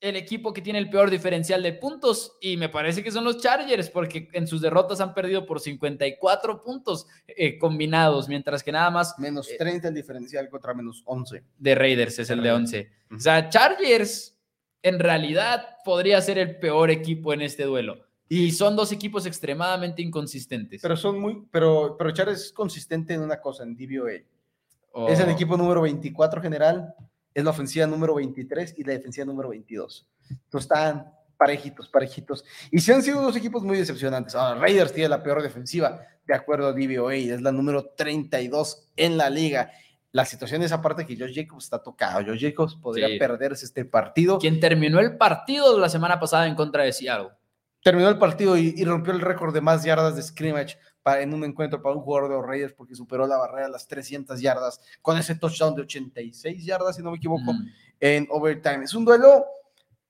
el equipo que tiene el peor diferencial de puntos y me parece que son los Chargers porque en sus derrotas han perdido por 54 puntos eh, combinados, mientras que nada más Menos 30 el diferencial contra menos 11. de Raiders es el de Raiders. 11. Ujú. O sea, Chargers en realidad podría ser el peor equipo en este duelo. Y son dos equipos extremadamente inconsistentes. Pero son muy, pero, pero Char es consistente en una cosa, en DVOA. Oh, Es el equipo número 24 general, es la ofensiva número 23 y la defensiva número 22. Entonces están parejitos, parejitos. Y sí han sido dos equipos muy decepcionantes. Ahora, Raiders tiene la peor defensiva, de acuerdo a DVOA, es la número 32 en la liga. La situación es aparte que Josh Jacobs está tocado. Josh Jacobs podría Sí. perderse este partido. Quien terminó el partido la semana pasada en contra de Seattle. terminó el partido y, y rompió el récord de más yardas de scrimmage para, en un encuentro para un jugador de los Raiders porque superó la barrera de las 300 yardas con ese touchdown de 86 yardas, si no me equivoco, Mm. en overtime. Es un duelo,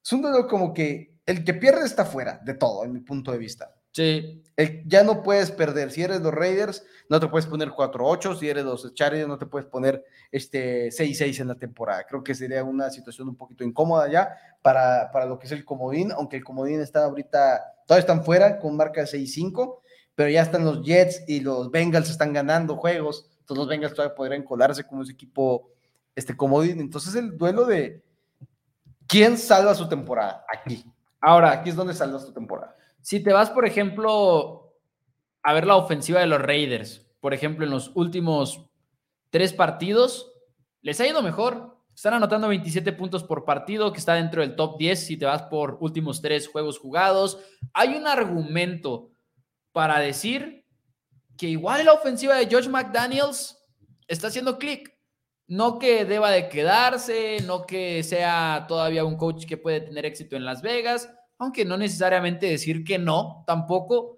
es un duelo como que el que pierde está fuera de todo, en mi punto de vista. Sí, El- ya no puedes perder. Si eres los Raiders, no te puedes poner 4-8. Si eres los Chargers, no te puedes poner este 6-6 en la temporada. Creo que sería una situación un poquito incómoda ya para, para lo que es el comodín, aunque el comodín está ahorita, todavía están fuera con marca de 6-5, pero ya están los Jets y los Bengals están ganando juegos. Entonces los Bengals todavía podrían colarse como ese equipo este comodín. Entonces el duelo de quién salva su temporada aquí. ahora, Aquí es donde salva su temporada. si te vas, por ejemplo, a ver la ofensiva de los Raiders, por ejemplo, en los últimos tres partidos, les ha ido mejor. Están anotando 27 puntos por partido, que está dentro del top 10 si te vas por últimos tres juegos jugados. Hay un argumento para decir que igual la ofensiva de George McDaniels está haciendo clic. No que deba de quedarse, no que sea todavía un coach que puede tener éxito en Las Vegas, aunque no necesariamente decir que no, tampoco,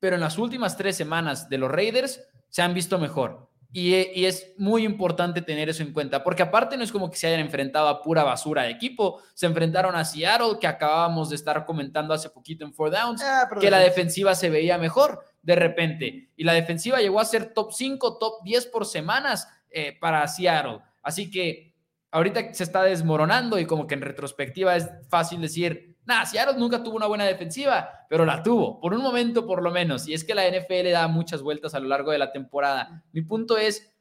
pero en las últimas tres semanas de los Raiders se han visto mejor. Y, y, es muy importante tener eso en cuenta, porque aparte no es como que se hayan enfrentado a pura basura de equipo, se enfrentaron a Seattle, que acabábamos de estar comentando hace poquito en Four Downs, Ah, que la de- defensiva se veía mejor de repente, y la defensiva llegó a ser top 5, top 10 por semanas eh, para Seattle. Así que ahorita se está desmoronando y como que en retrospectiva es fácil decir, Nah, Seattle nunca tuvo una buena defensiva, pero la tuvo, por un momento por lo menos. Y es que la NFL da muchas vueltas a lo largo de la temporada. Mi punto es,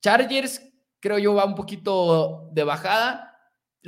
Chargers creo yo va un poquito de bajada.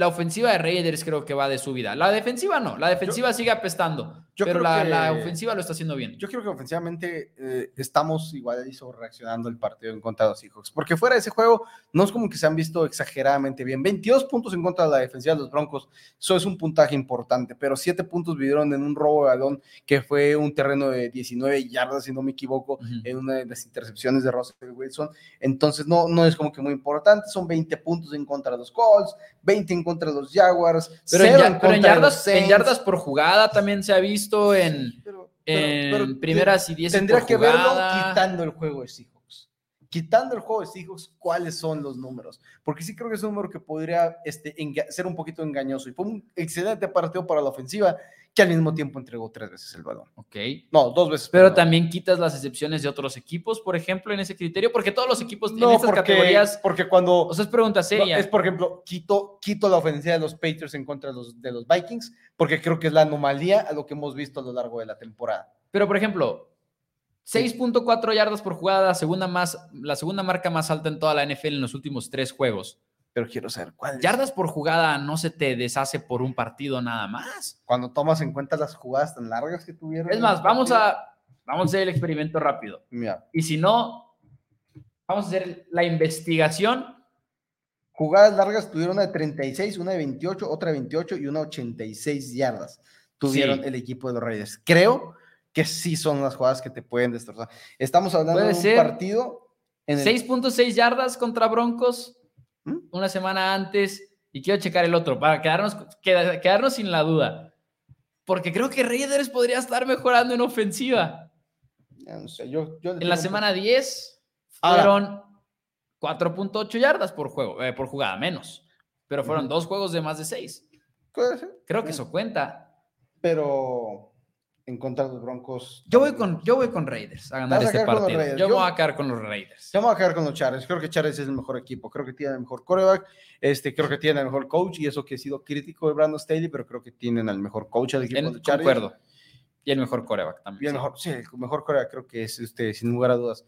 La ofensiva de Raiders creo que va de subida. La defensiva no, la defensiva yo, sigue apestando, yo pero creo la, que, la, ofensiva lo está haciendo bien. Yo creo que ofensivamente eh, estamos igual hizo reaccionando el partido en contra de los Seahawks, porque fuera de ese juego no es como que se han visto exageradamente bien. 22 puntos en contra de la defensiva de los Broncos, eso es un puntaje importante, pero 7 puntos vivieron en un robo de balón que fue un terreno de 19 yardas, si no me equivoco, uh -huh. en una de las intercepciones de Russell Wilson. Entonces no, no es como que muy importante, son 20 puntos en contra de los Colts, 20 en contra de los Jaguars, pero, en, ya, pero en, yardas, en, yardas, por jugada también se ha visto en, pero, pero, en primeras y 10 Tendría por que jugada. verlo quitando el juego de Seahawks. quitando el juego de Seahawks, ¿cuáles son los números? Porque sí creo que es un número que podría este, ser un poquito engañoso. Y fue un excelente partido para la ofensiva que al mismo tiempo entregó tres veces el balón. Ok. No, dos veces. Pero también quitas las excepciones de otros equipos, por ejemplo, en ese criterio, porque todos los equipos tienen estas categorías. Porque cuando. O sea, es pregunta seria. es, por ejemplo, quito, quito la ofensiva de los Patriots en contra de los, de los Vikings, porque creo que es la anomalía a lo que hemos visto a lo largo de la temporada. Pero, por ejemplo, 6.4 yardas por jugada, segunda más, la segunda marca más alta en toda la NFL en los últimos tres juegos pero quiero saber cuál. Yardas por jugada no se te deshace por un partido nada más. Cuando tomas en cuenta las jugadas tan largas que tuvieron. Es más, vamos a, vamos a hacer el experimento rápido. Y si no, vamos a hacer la investigación. Jugadas largas tuvieron una de 36, una de 28, otra de 28 y una de 86 yardas. Tuvieron el equipo de los Reyes. Creo que sí son las jugadas que te pueden destrozar. Estamos hablando de un partido. 6.6 yardas contra Broncos, ¿Mm? una semana antes y quiero checar el otro para quedarnos, quedarnos sin la duda. Porque creo que Raiders podría estar mejorando en ofensiva. en la semana 10 fueron 4.8 yardas por juego, eh, por jugada, menos. Pero fueron dos juegos de más de 6. Creo que eso cuenta. Pero en contra de los Broncos. Yo voy con, yo voy con Raiders a ganar este partido. Yo, me voy a quedar con los Raiders. Yo me voy a quedar con los Chargers. Creo que Chargers es el mejor equipo. Creo que tiene el mejor coreback. Este, creo que tiene el mejor coach. Y eso que he sido crítico de Brandon Staley, pero creo que tienen el mejor coach del equipo de Chargers. Concuerdo. Y el mejor coreback también. Y el mejor, sí, el mejor coreback creo que es este, sin lugar a dudas.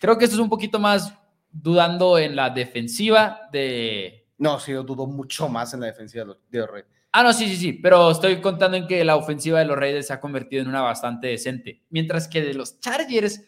Creo que esto es un poquito más dudando en la defensiva de. No, sí, yo dudo mucho más en la defensiva de los Raiders. Ah, no, sí, sí, sí, pero estoy contando en que la ofensiva de los Raiders se ha convertido en una bastante decente. Mientras que de los Chargers,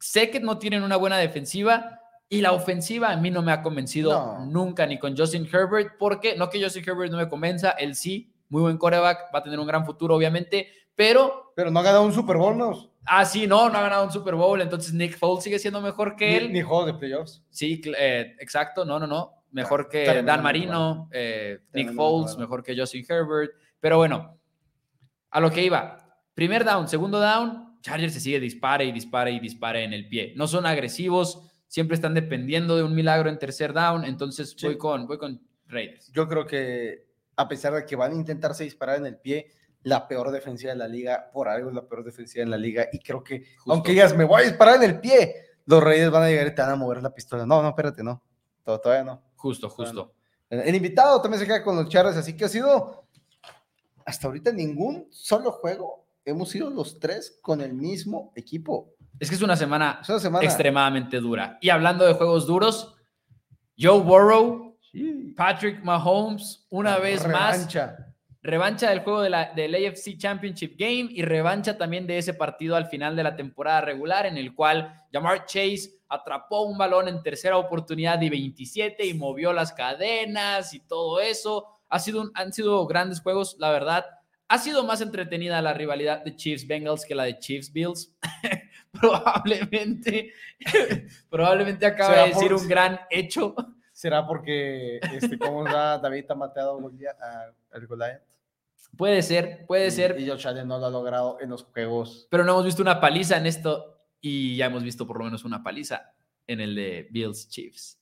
sé que no tienen una buena defensiva y la ofensiva a mí no me ha convencido nunca, ni con Justin Herbert, porque no que Justin Herbert no me convenza, él sí, muy buen coreback, va a tener un gran futuro, obviamente, pero. Pero no ha ganado un Super Bowl, ¿no? Ah, sí, no, no ha ganado un Super Bowl, entonces Nick Foles sigue siendo mejor que él. Ni, juego de playoffs. Sí, eh, exacto, no, no, no mejor que Dan Marino, eh, Nick Foles, mejor que Justin Herbert. Pero bueno, a lo que iba. Primer down, segundo down, Chargers se sigue dispare y dispare y dispare en el pie. No son agresivos, siempre están dependiendo de un milagro en tercer down, entonces voy, con, voy con Raiders. Yo creo que a pesar de que van a intentarse disparar en el pie, la peor defensiva de la liga, por algo es la peor defensiva en la liga, y creo que, aunque digas, me voy a disparar en el pie, los Raiders van a llegar y te van a mover la pistola. No, no, espérate, no, todavía no. Justo, justo. el invitado también se queda con los charros, así que ha sido hasta ahorita ningún solo juego. Hemos sido los tres con el mismo equipo. Es que es una semana, extremadamente dura. Y hablando de juegos duros, Joe Burrow, Patrick Mahomes, una vez más revancha del juego de la, del AFC Championship Game y revancha también de ese partido al final de la temporada regular en el cual Jamar Chase atrapó un balón en tercera oportunidad de 27 y movió las cadenas y todo eso. Ha sido han sido grandes juegos, la verdad. Ha sido más entretenida la rivalidad de Chiefs Bengals que la de Chiefs Bills. probablemente, probablemente acaba de decir un gran hecho. ¿Será porque, este, cómo David ha matado al Goliath? Puede ser, puede ser. Y Josh Allen no lo ha logrado en los juegos. Pero no hemos visto una paliza en esto y ya hemos visto por lo menos una paliza en el de Bills Chiefs.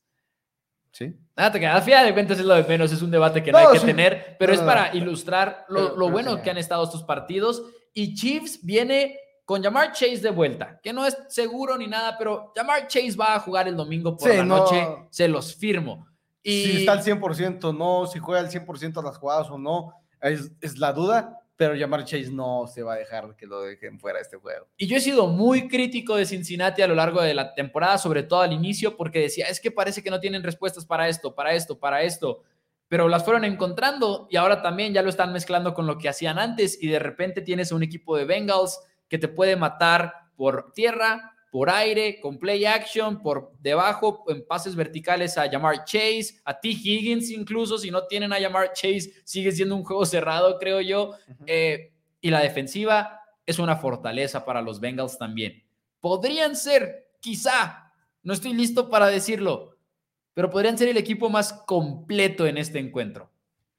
Sí. Ah, te quedas, de cuentas es lo de menos, es un debate que no, hay que tener, pero es para ilustrar lo, lo bueno que han estado estos partidos. Y Chiefs viene con Jamar Chase de vuelta, que no es seguro ni nada, pero Jamar Chase va a jugar el domingo por la noche, se los firmo. Y... Si está al 100%, no, si juega al 100% a las jugadas o no, es, es, la duda, pero Jamar Chase no se va a dejar que lo dejen fuera de este juego. Y yo he sido muy crítico de Cincinnati a lo largo de la temporada, sobre todo al inicio, porque decía, es que parece que no tienen respuestas para esto, para esto, para esto pero las fueron encontrando y ahora también ya lo están mezclando con lo que hacían antes y de repente tienes un equipo de Bengals que te puede matar por tierra, por aire, con play action, por debajo, en pases verticales a llamar Chase, a T. Higgins incluso, si no tienen a llamar Chase, sigue siendo un juego cerrado, creo yo. Eh, y la defensiva es una fortaleza para los Bengals también. Podrían ser, quizá, no estoy listo para decirlo, pero podrían ser el equipo más completo en este encuentro,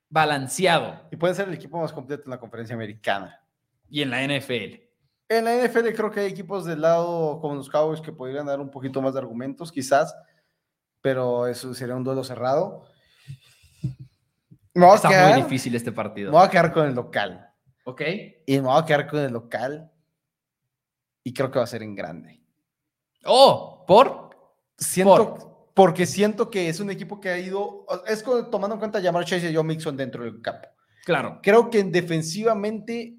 balanceado. Y pueden ser el equipo más completo en la conferencia americana. Y en la NFL. En la NFL creo que hay equipos del lado como los Cowboys que podrían dar un poquito más de argumentos, quizás, pero eso sería un duelo cerrado. Me voy Está quedar, muy difícil este partido. Me voy a quedar con el local. Ok. Y me voy a quedar con el local. Y creo que va a ser en grande. Oh, ¿por? Siento, porque siento que es un equipo que ha ido, es tomando en cuenta llamar Chase y Joe Mixon dentro del campo. Claro. Creo que defensivamente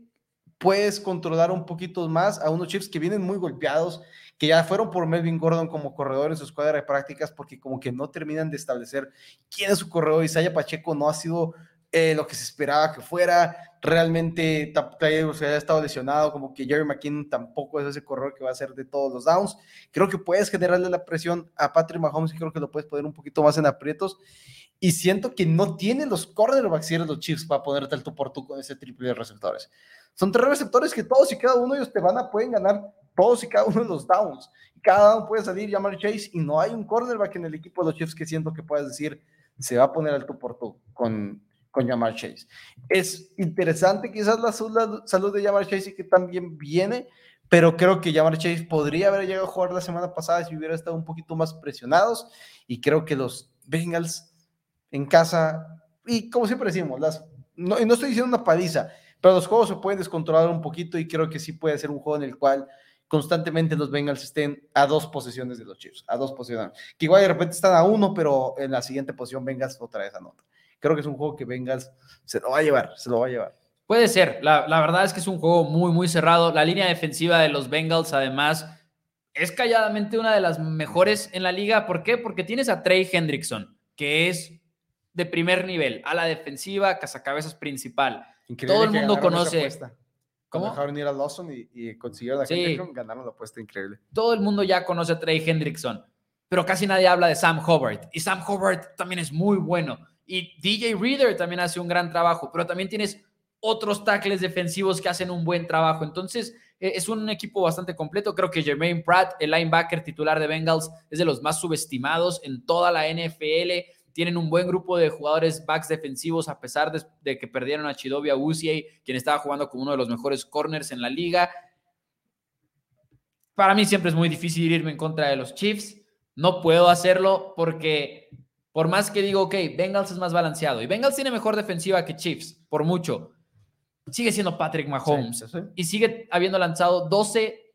puedes controlar un poquito más a unos Chiefs que vienen muy golpeados, que ya fueron por Melvin Gordon como corredor en su escuadra de prácticas, porque como que no terminan de establecer quién es su corredor. Isaiah Pacheco no ha sido eh, lo que se esperaba que fuera. Realmente se ha estado lesionado, como que Jerry McKinnon tampoco es ese corredor que va a ser de todos los downs. Creo que puedes generarle la presión a Patrick Mahomes y creo que lo puedes poner un poquito más en aprietos. Y siento que no tiene los cornerbacks y los Chiefs para ponerte el tú por tú con ese triple de receptores. Son tres receptores que todos y cada uno de ellos te van a pueden ganar todos y cada uno de los downs. Cada uno puede salir, llamar Chase y no hay un cornerback en el equipo de los Chiefs que siento que puedas decir se va a poner al tú por tú con, con Jamar Chase. Es interesante quizás la salud, de Jamar Chase y que también viene, pero creo que Jamar Chase podría haber llegado a jugar la semana pasada si hubiera estado un poquito más presionados y creo que los Bengals en casa, y como siempre decimos, las, no, no estoy diciendo una paliza, pero los juegos se pueden descontrolar un poquito y creo que sí puede ser un juego en el cual constantemente los Bengals estén a dos posiciones de los Chiefs, a dos posiciones. Que igual de repente están a uno, pero en la siguiente posición Bengals otra vez anota. Creo que es un juego que Bengals se lo va a llevar, se lo va a llevar. Puede ser, la, la verdad es que es un juego muy, muy cerrado. La línea defensiva de los Bengals, además, es calladamente una de las mejores en la liga. ¿Por qué? Porque tienes a Trey Hendrickson, que es de primer nivel, a la defensiva, cazacabezas principal. Todo el mundo conoce. ¿Cómo? Dejaron ir a Lawson y, y consiguieron la sí. ganaron la apuesta increíble. Todo el mundo ya conoce a Trey Hendrickson, pero casi nadie habla de Sam Hubbard. Y Sam Hubbard también es muy bueno. Y DJ Reader también hace un gran trabajo, pero también tienes otros tackles defensivos que hacen un buen trabajo. Entonces, e, es un equipo bastante completo. Creo que Jermaine Pratt, el linebacker titular de Bengals, es de los más subestimados en toda la NFL tienen un buen grupo de jugadores backs defensivos, a pesar de, que perdieron a Chidovia Uzier, quien estaba jugando como uno de los mejores corners en la liga. Para mí siempre es muy difícil irme en contra de los Chiefs. No puedo hacerlo porque, por más que digo, ok, Bengals es más balanceado y Bengals tiene mejor defensiva que Chiefs, por mucho. Sigue siendo Patrick Mahomes y sigue habiendo lanzado 12,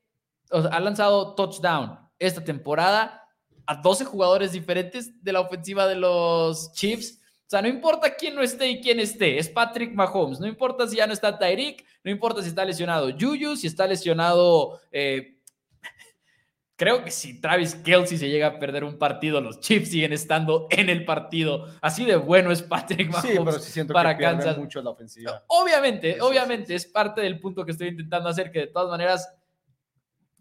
ha lanzado touchdown esta temporada a 12 jugadores diferentes de la ofensiva de los Chiefs. O sea, no importa quién no esté y quién esté, es Patrick Mahomes. No importa si ya no está Tyreek, no importa si está lesionado Juju, si está lesionado. Eh, creo que si Travis Kelsey se llega a perder un partido, los Chiefs siguen estando en el partido. Así de bueno es Patrick Mahomes sí, pero sí siento para que Kansas. mucho la ofensiva. Obviamente, obviamente, es parte del punto que estoy intentando hacer, que de todas maneras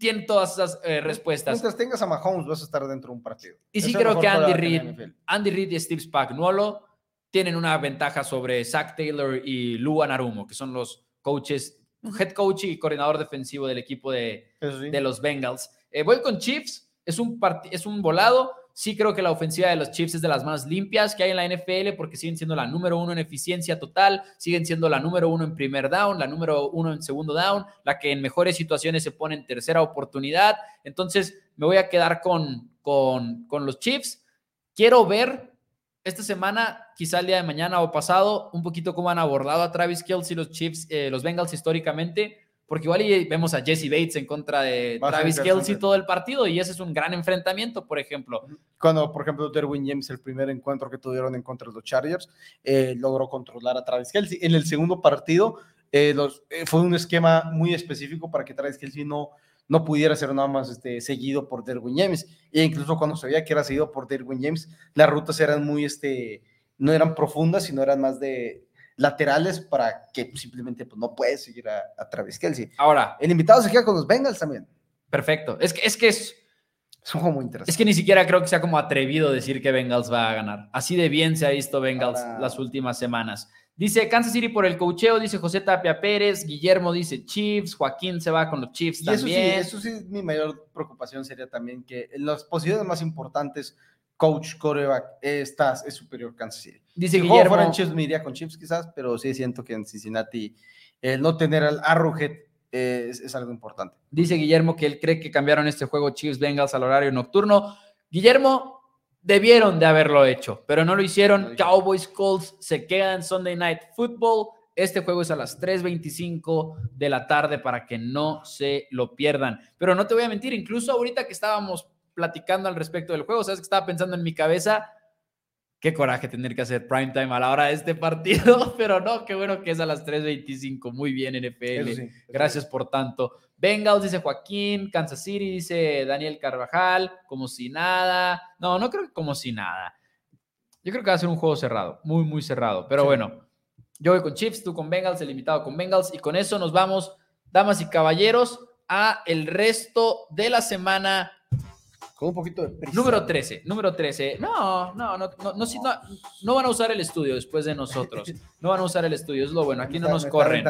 tiene todas esas eh, respuestas. Mientras tengas a Mahomes, vas a estar dentro de un partido. Y sí creo que Andy Reid, Andy Reid y Steve Spagnuolo tienen una ventaja sobre Zach Taylor y Lou Anarumo, que son los coaches, head coach y coordinador defensivo del equipo de, de los Bengals. Eh, voy con Chiefs, es un, es un volado. Sí creo que la ofensiva de los Chiefs es de las más limpias que hay en la NFL porque siguen siendo la número uno en eficiencia total, siguen siendo la número uno en primer down, la número uno en segundo down, la que en mejores situaciones se pone en tercera oportunidad. Entonces me voy a quedar con, con, con los Chiefs. Quiero ver esta semana, quizá el día de mañana o pasado, un poquito cómo han abordado a Travis Kelce los Chiefs, eh, los Bengals históricamente porque igual vemos a Jesse Bates en contra de Travis Kelsey todo el partido y ese es un gran enfrentamiento, por ejemplo. Cuando, por ejemplo, Derwin James, el primer encuentro que tuvieron en contra de los Chargers, eh, logró controlar a Travis Kelsey. En el segundo partido eh, eh, fue un esquema muy específico para que Travis Kelsey no, no pudiera ser nada más este, seguido por Derwin James. E incluso cuando se veía que era seguido por Derwin James, las rutas eran muy, este, no eran profundas, sino eran más de laterales para que simplemente pues, no puedes seguir a, Travis Kelsey. Ahora, el invitado se queda con los Bengals también. Perfecto. Es que es, que es, es un juego muy interesante. Es que ni siquiera creo que sea como atrevido decir que Bengals va a ganar. Así de bien se ha visto Bengals las últimas semanas. Dice Kansas City por el cocheo, dice José Tapia Pérez, Guillermo dice Chiefs, Joaquín se va con los Chiefs también. Eso sí, eso sí, mi mayor preocupación sería también que en las posiciones más importantes coach, coreback, estás, es superior Kansas City. Dice si Guillermo. Chiefs, me iría con Chiefs quizás, pero sí siento que en Cincinnati el no tener al Arrowhead eh, es, es algo importante. Dice Guillermo que él cree que cambiaron este juego Chiefs Bengals al horario nocturno. Guillermo, debieron de haberlo hecho, pero no lo hicieron. No. Cowboys Colts se quedan Sunday Night Football. Este juego es a las 3:25 de la tarde para que no se lo pierdan. Pero no te voy a mentir, incluso ahorita que estábamos platicando al respecto del juego, sabes que estaba pensando en mi cabeza, qué coraje tener que hacer primetime a la hora de este partido, pero no, qué bueno que es a las 3:25. Muy bien, NFL. Sí, Gracias por tanto. Bengals, dice Joaquín. Kansas City, dice Daniel Carvajal. Como si nada. No, no creo que como si nada. Yo creo que va a ser un juego cerrado. Muy, muy cerrado. Pero Sí. bueno, yo voy con Chiefs, tú con Bengals, el invitado con Bengals. Y con eso nos vamos, damas y caballeros, a el resto de la semana Con un poquito de prisa. Número 13, número 13. No, no, no, no, no, no, van a usar el estudio después de nosotros. No van a usar el estudio, es lo bueno. Aquí no nos corren.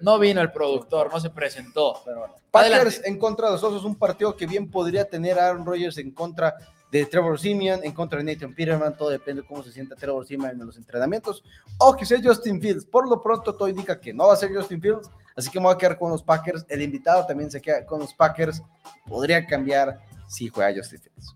No vino el productor, no se presentó. Packers en contra de los Osos, un partido que bien podría tener Aaron Rodgers en contra de Trevor Simeon, en contra de Nathan Peterman, todo depende de cómo se sienta Trevor Simeon en los entrenamientos, o que sea Justin Fields. Por lo pronto todo indica que no va a ser Justin Fields, así que me voy a quedar con los Packers. El invitado también se queda con los Packers. Podría cambiar si juega Justin Fields.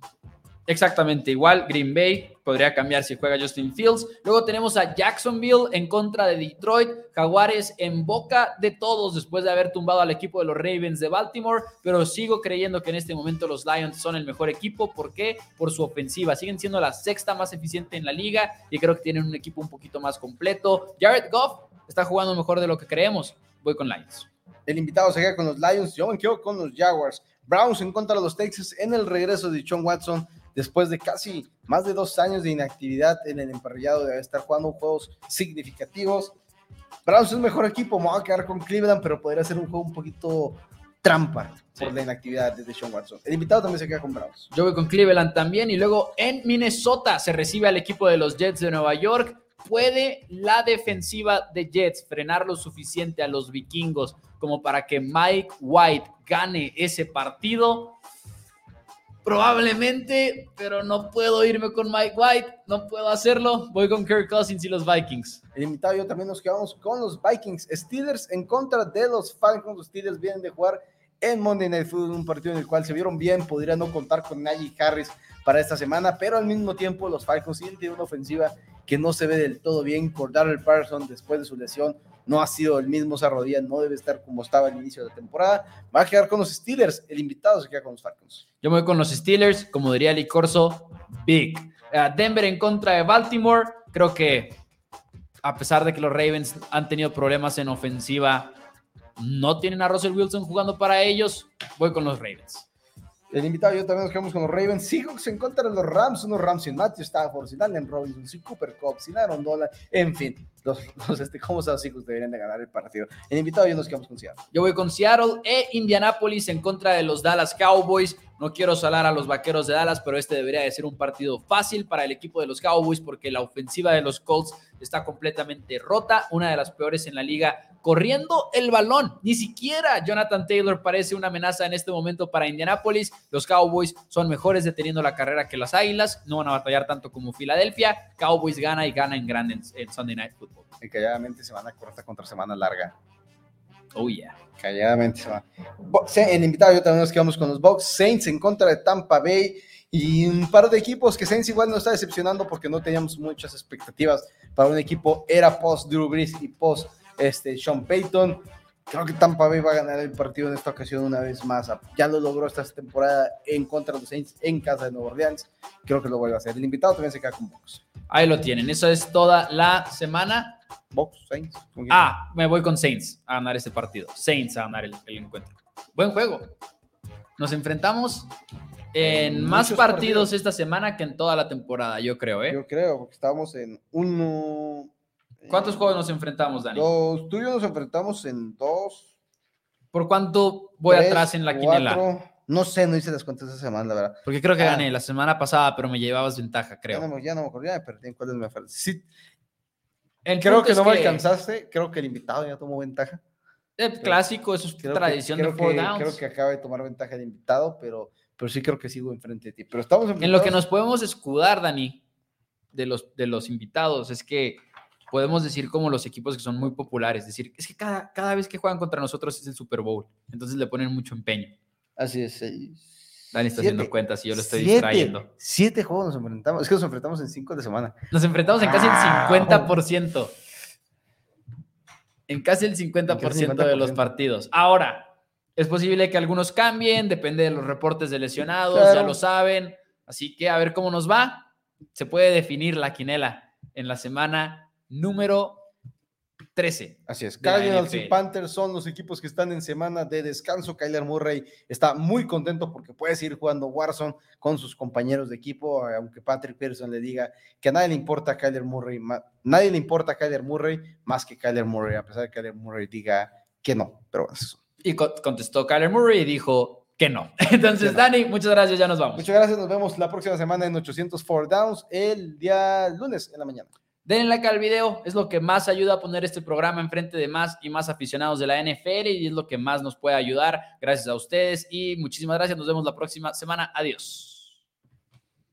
Exactamente igual, Green Bay podría cambiar si juega Justin Fields. Luego tenemos a Jacksonville en contra de Detroit, Jaguares en boca de todos después de haber tumbado al equipo de los Ravens de Baltimore, pero sigo creyendo que en este momento los Lions son el mejor equipo. ¿Por qué? Por su ofensiva. Siguen siendo la sexta más eficiente en la liga y creo que tienen un equipo un poquito más completo. Jared Goff está jugando mejor de lo que creemos. Voy con Lions. El invitado se queda con los Lions, yo me quedo con los Jaguars. Browns en contra de los Texans en el regreso de Sean Watson después de casi más de dos años de inactividad en el emparrillado de estar jugando juegos significativos. Browns es el mejor equipo, me voy a quedar con Cleveland, pero podría ser un juego un poquito trampa por Sí. la inactividad de Sean Watson. El invitado también se queda con Browns. Yo voy con Cleveland también. Y luego en Minnesota se recibe al equipo de los Jets de Nueva York. ¿Puede la defensiva de Jets frenar lo suficiente a los vikingos como para que Mike White gane ese partido? Probablemente, pero no puedo irme con Mike White. No puedo hacerlo. Voy con Kirk Cousins y los Vikings. El invitado yo también nos quedamos con los Vikings. Steelers en contra de los Falcons. Los Steelers vienen de jugar en Monday Night Football, un partido en el cual se vieron bien. Podría no contar con Najee Harris para esta semana, pero al mismo tiempo los Falcons siguen teniendo una ofensiva que no se ve del todo bien. Cordell Patterson, después de su lesión, no ha sido el mismo esa rodilla, no debe estar como estaba al inicio de la temporada. Va a quedar con los Steelers. El invitado se queda con los Falcons. Yo me voy con los Steelers, como diría Lee Corso, big. Eh, Denver en contra de Baltimore. Creo que a pesar de que los Ravens han tenido problemas en ofensiva, no tienen a Russell Wilson jugando para ellos. Voy con los Ravens. El invitado y yo también nos quedamos con los Ravens. Seahawks en contra de los Rams, unos Rams sin Matthew Stafford, sin Allen Robinson, sin Cooper Cup, sin Aaron Donald, en fin, los, los este, ¿cómo los Seahawks deberían de ganar el partido? El invitado yo nos quedamos con Seattle. Yo voy con Seattle e Indianapolis en contra de los Dallas Cowboys. No quiero salar a los vaqueros de Dallas, pero este debería de ser un partido fácil para el equipo de los Cowboys porque la ofensiva de los Colts está completamente rota, una de las peores en la liga, corriendo el balón. Ni siquiera Jonathan Taylor parece una amenaza en este momento para Indianapolis. Los Cowboys son mejores deteniendo la carrera que las Águilas, no van a batallar tanto como Filadelfia. Cowboys gana y gana en grande en, en Sunday Night Football. Y calladamente semana corta contra semana larga. Oh yeah. Calladamente se va. El invitado yo también nos quedamos con los Bucks. Saints en contra de Tampa Bay. Y un par de equipos que Saints igual nos está decepcionando porque no teníamos muchas expectativas para un equipo. Era post Drew Brees y post este, Sean Payton. Creo que Tampa Bay va a ganar el partido en esta ocasión una vez más. Ya lo logró esta temporada en contra de los Saints en casa de Nueva Orleans. Creo que lo vuelve a hacer. El invitado también se queda con Bucks. Ahí lo tienen. Eso es toda la semana. Bucks, Saints. Ah, me voy con Saints a ganar este partido. Saints a ganar el, el encuentro. Buen juego. Nos enfrentamos en más Muchos partidos, partidos. esta semana que en toda la temporada, yo creo, ¿eh? Yo creo, porque estábamos en uno. ¿Cuántos juegos nos enfrentamos, Dani? Los tuyos nos enfrentamos en dos. ¿Por cuánto voy tres, atrás en la cuatro. No sé, no hice las cuentas esa semana, la verdad. Porque creo que Ah. gané la semana pasada, pero me llevabas ventaja, Ya creo. no, me- ya no me acuerdo, ya me perdí en cuáles me faltan. Sí, El creo que no me alcanzaste. Creo que el invitado ya tomó ventaja. El clásico, eso es Creo que- tradición creo de four que, downs. Creo que acaba de tomar ventaja el invitado, pero, pero sí creo que sigo enfrente de ti. Pero estamos En lo que nos podemos escudar, Dani, de los, de los invitados, es que podemos decir como los equipos que son muy populares, es decir, es que cada, cada vez que juegan contra nosotros es el Super Bowl, entonces le ponen mucho empeño. Así es. Dani está haciendo cuentas y yo lo estoy distrayendo. Siete juegos nos enfrentamos. Es que nos enfrentamos en cinco de semana. Nos enfrentamos en casi el 50%. En casi el 50%, de los partidos. Ahora, es posible que algunos cambien, depende de los reportes de lesionados, ya lo saben. Así que a ver cómo nos va. Se puede definir la quinela en la semana número 13. Así es. Cardinals y Panthers son los equipos que están en semana de descanso. Kyler Murray está muy contento porque puede seguir jugando Warzone con sus compañeros de equipo, aunque Patrick Pearson le diga que a nadie le importa a Kyler Murray, nadie le importa a Kyler Murray más que Kyler Murray, a pesar de que Kyler Murray diga que no. Pero eso. Y contestó Kyler Murray y dijo que no. Entonces, Dani, muchas gracias, ya nos vamos. Muchas gracias, nos vemos la próxima semana en 804 Downs el día lunes en la mañana. Denle like al video, es lo que más ayuda a poner este programa enfrente de más y más aficionados de la NFL y es lo que más nos puede ayudar. Gracias a ustedes y muchísimas gracias. Nos vemos la próxima semana. Adiós.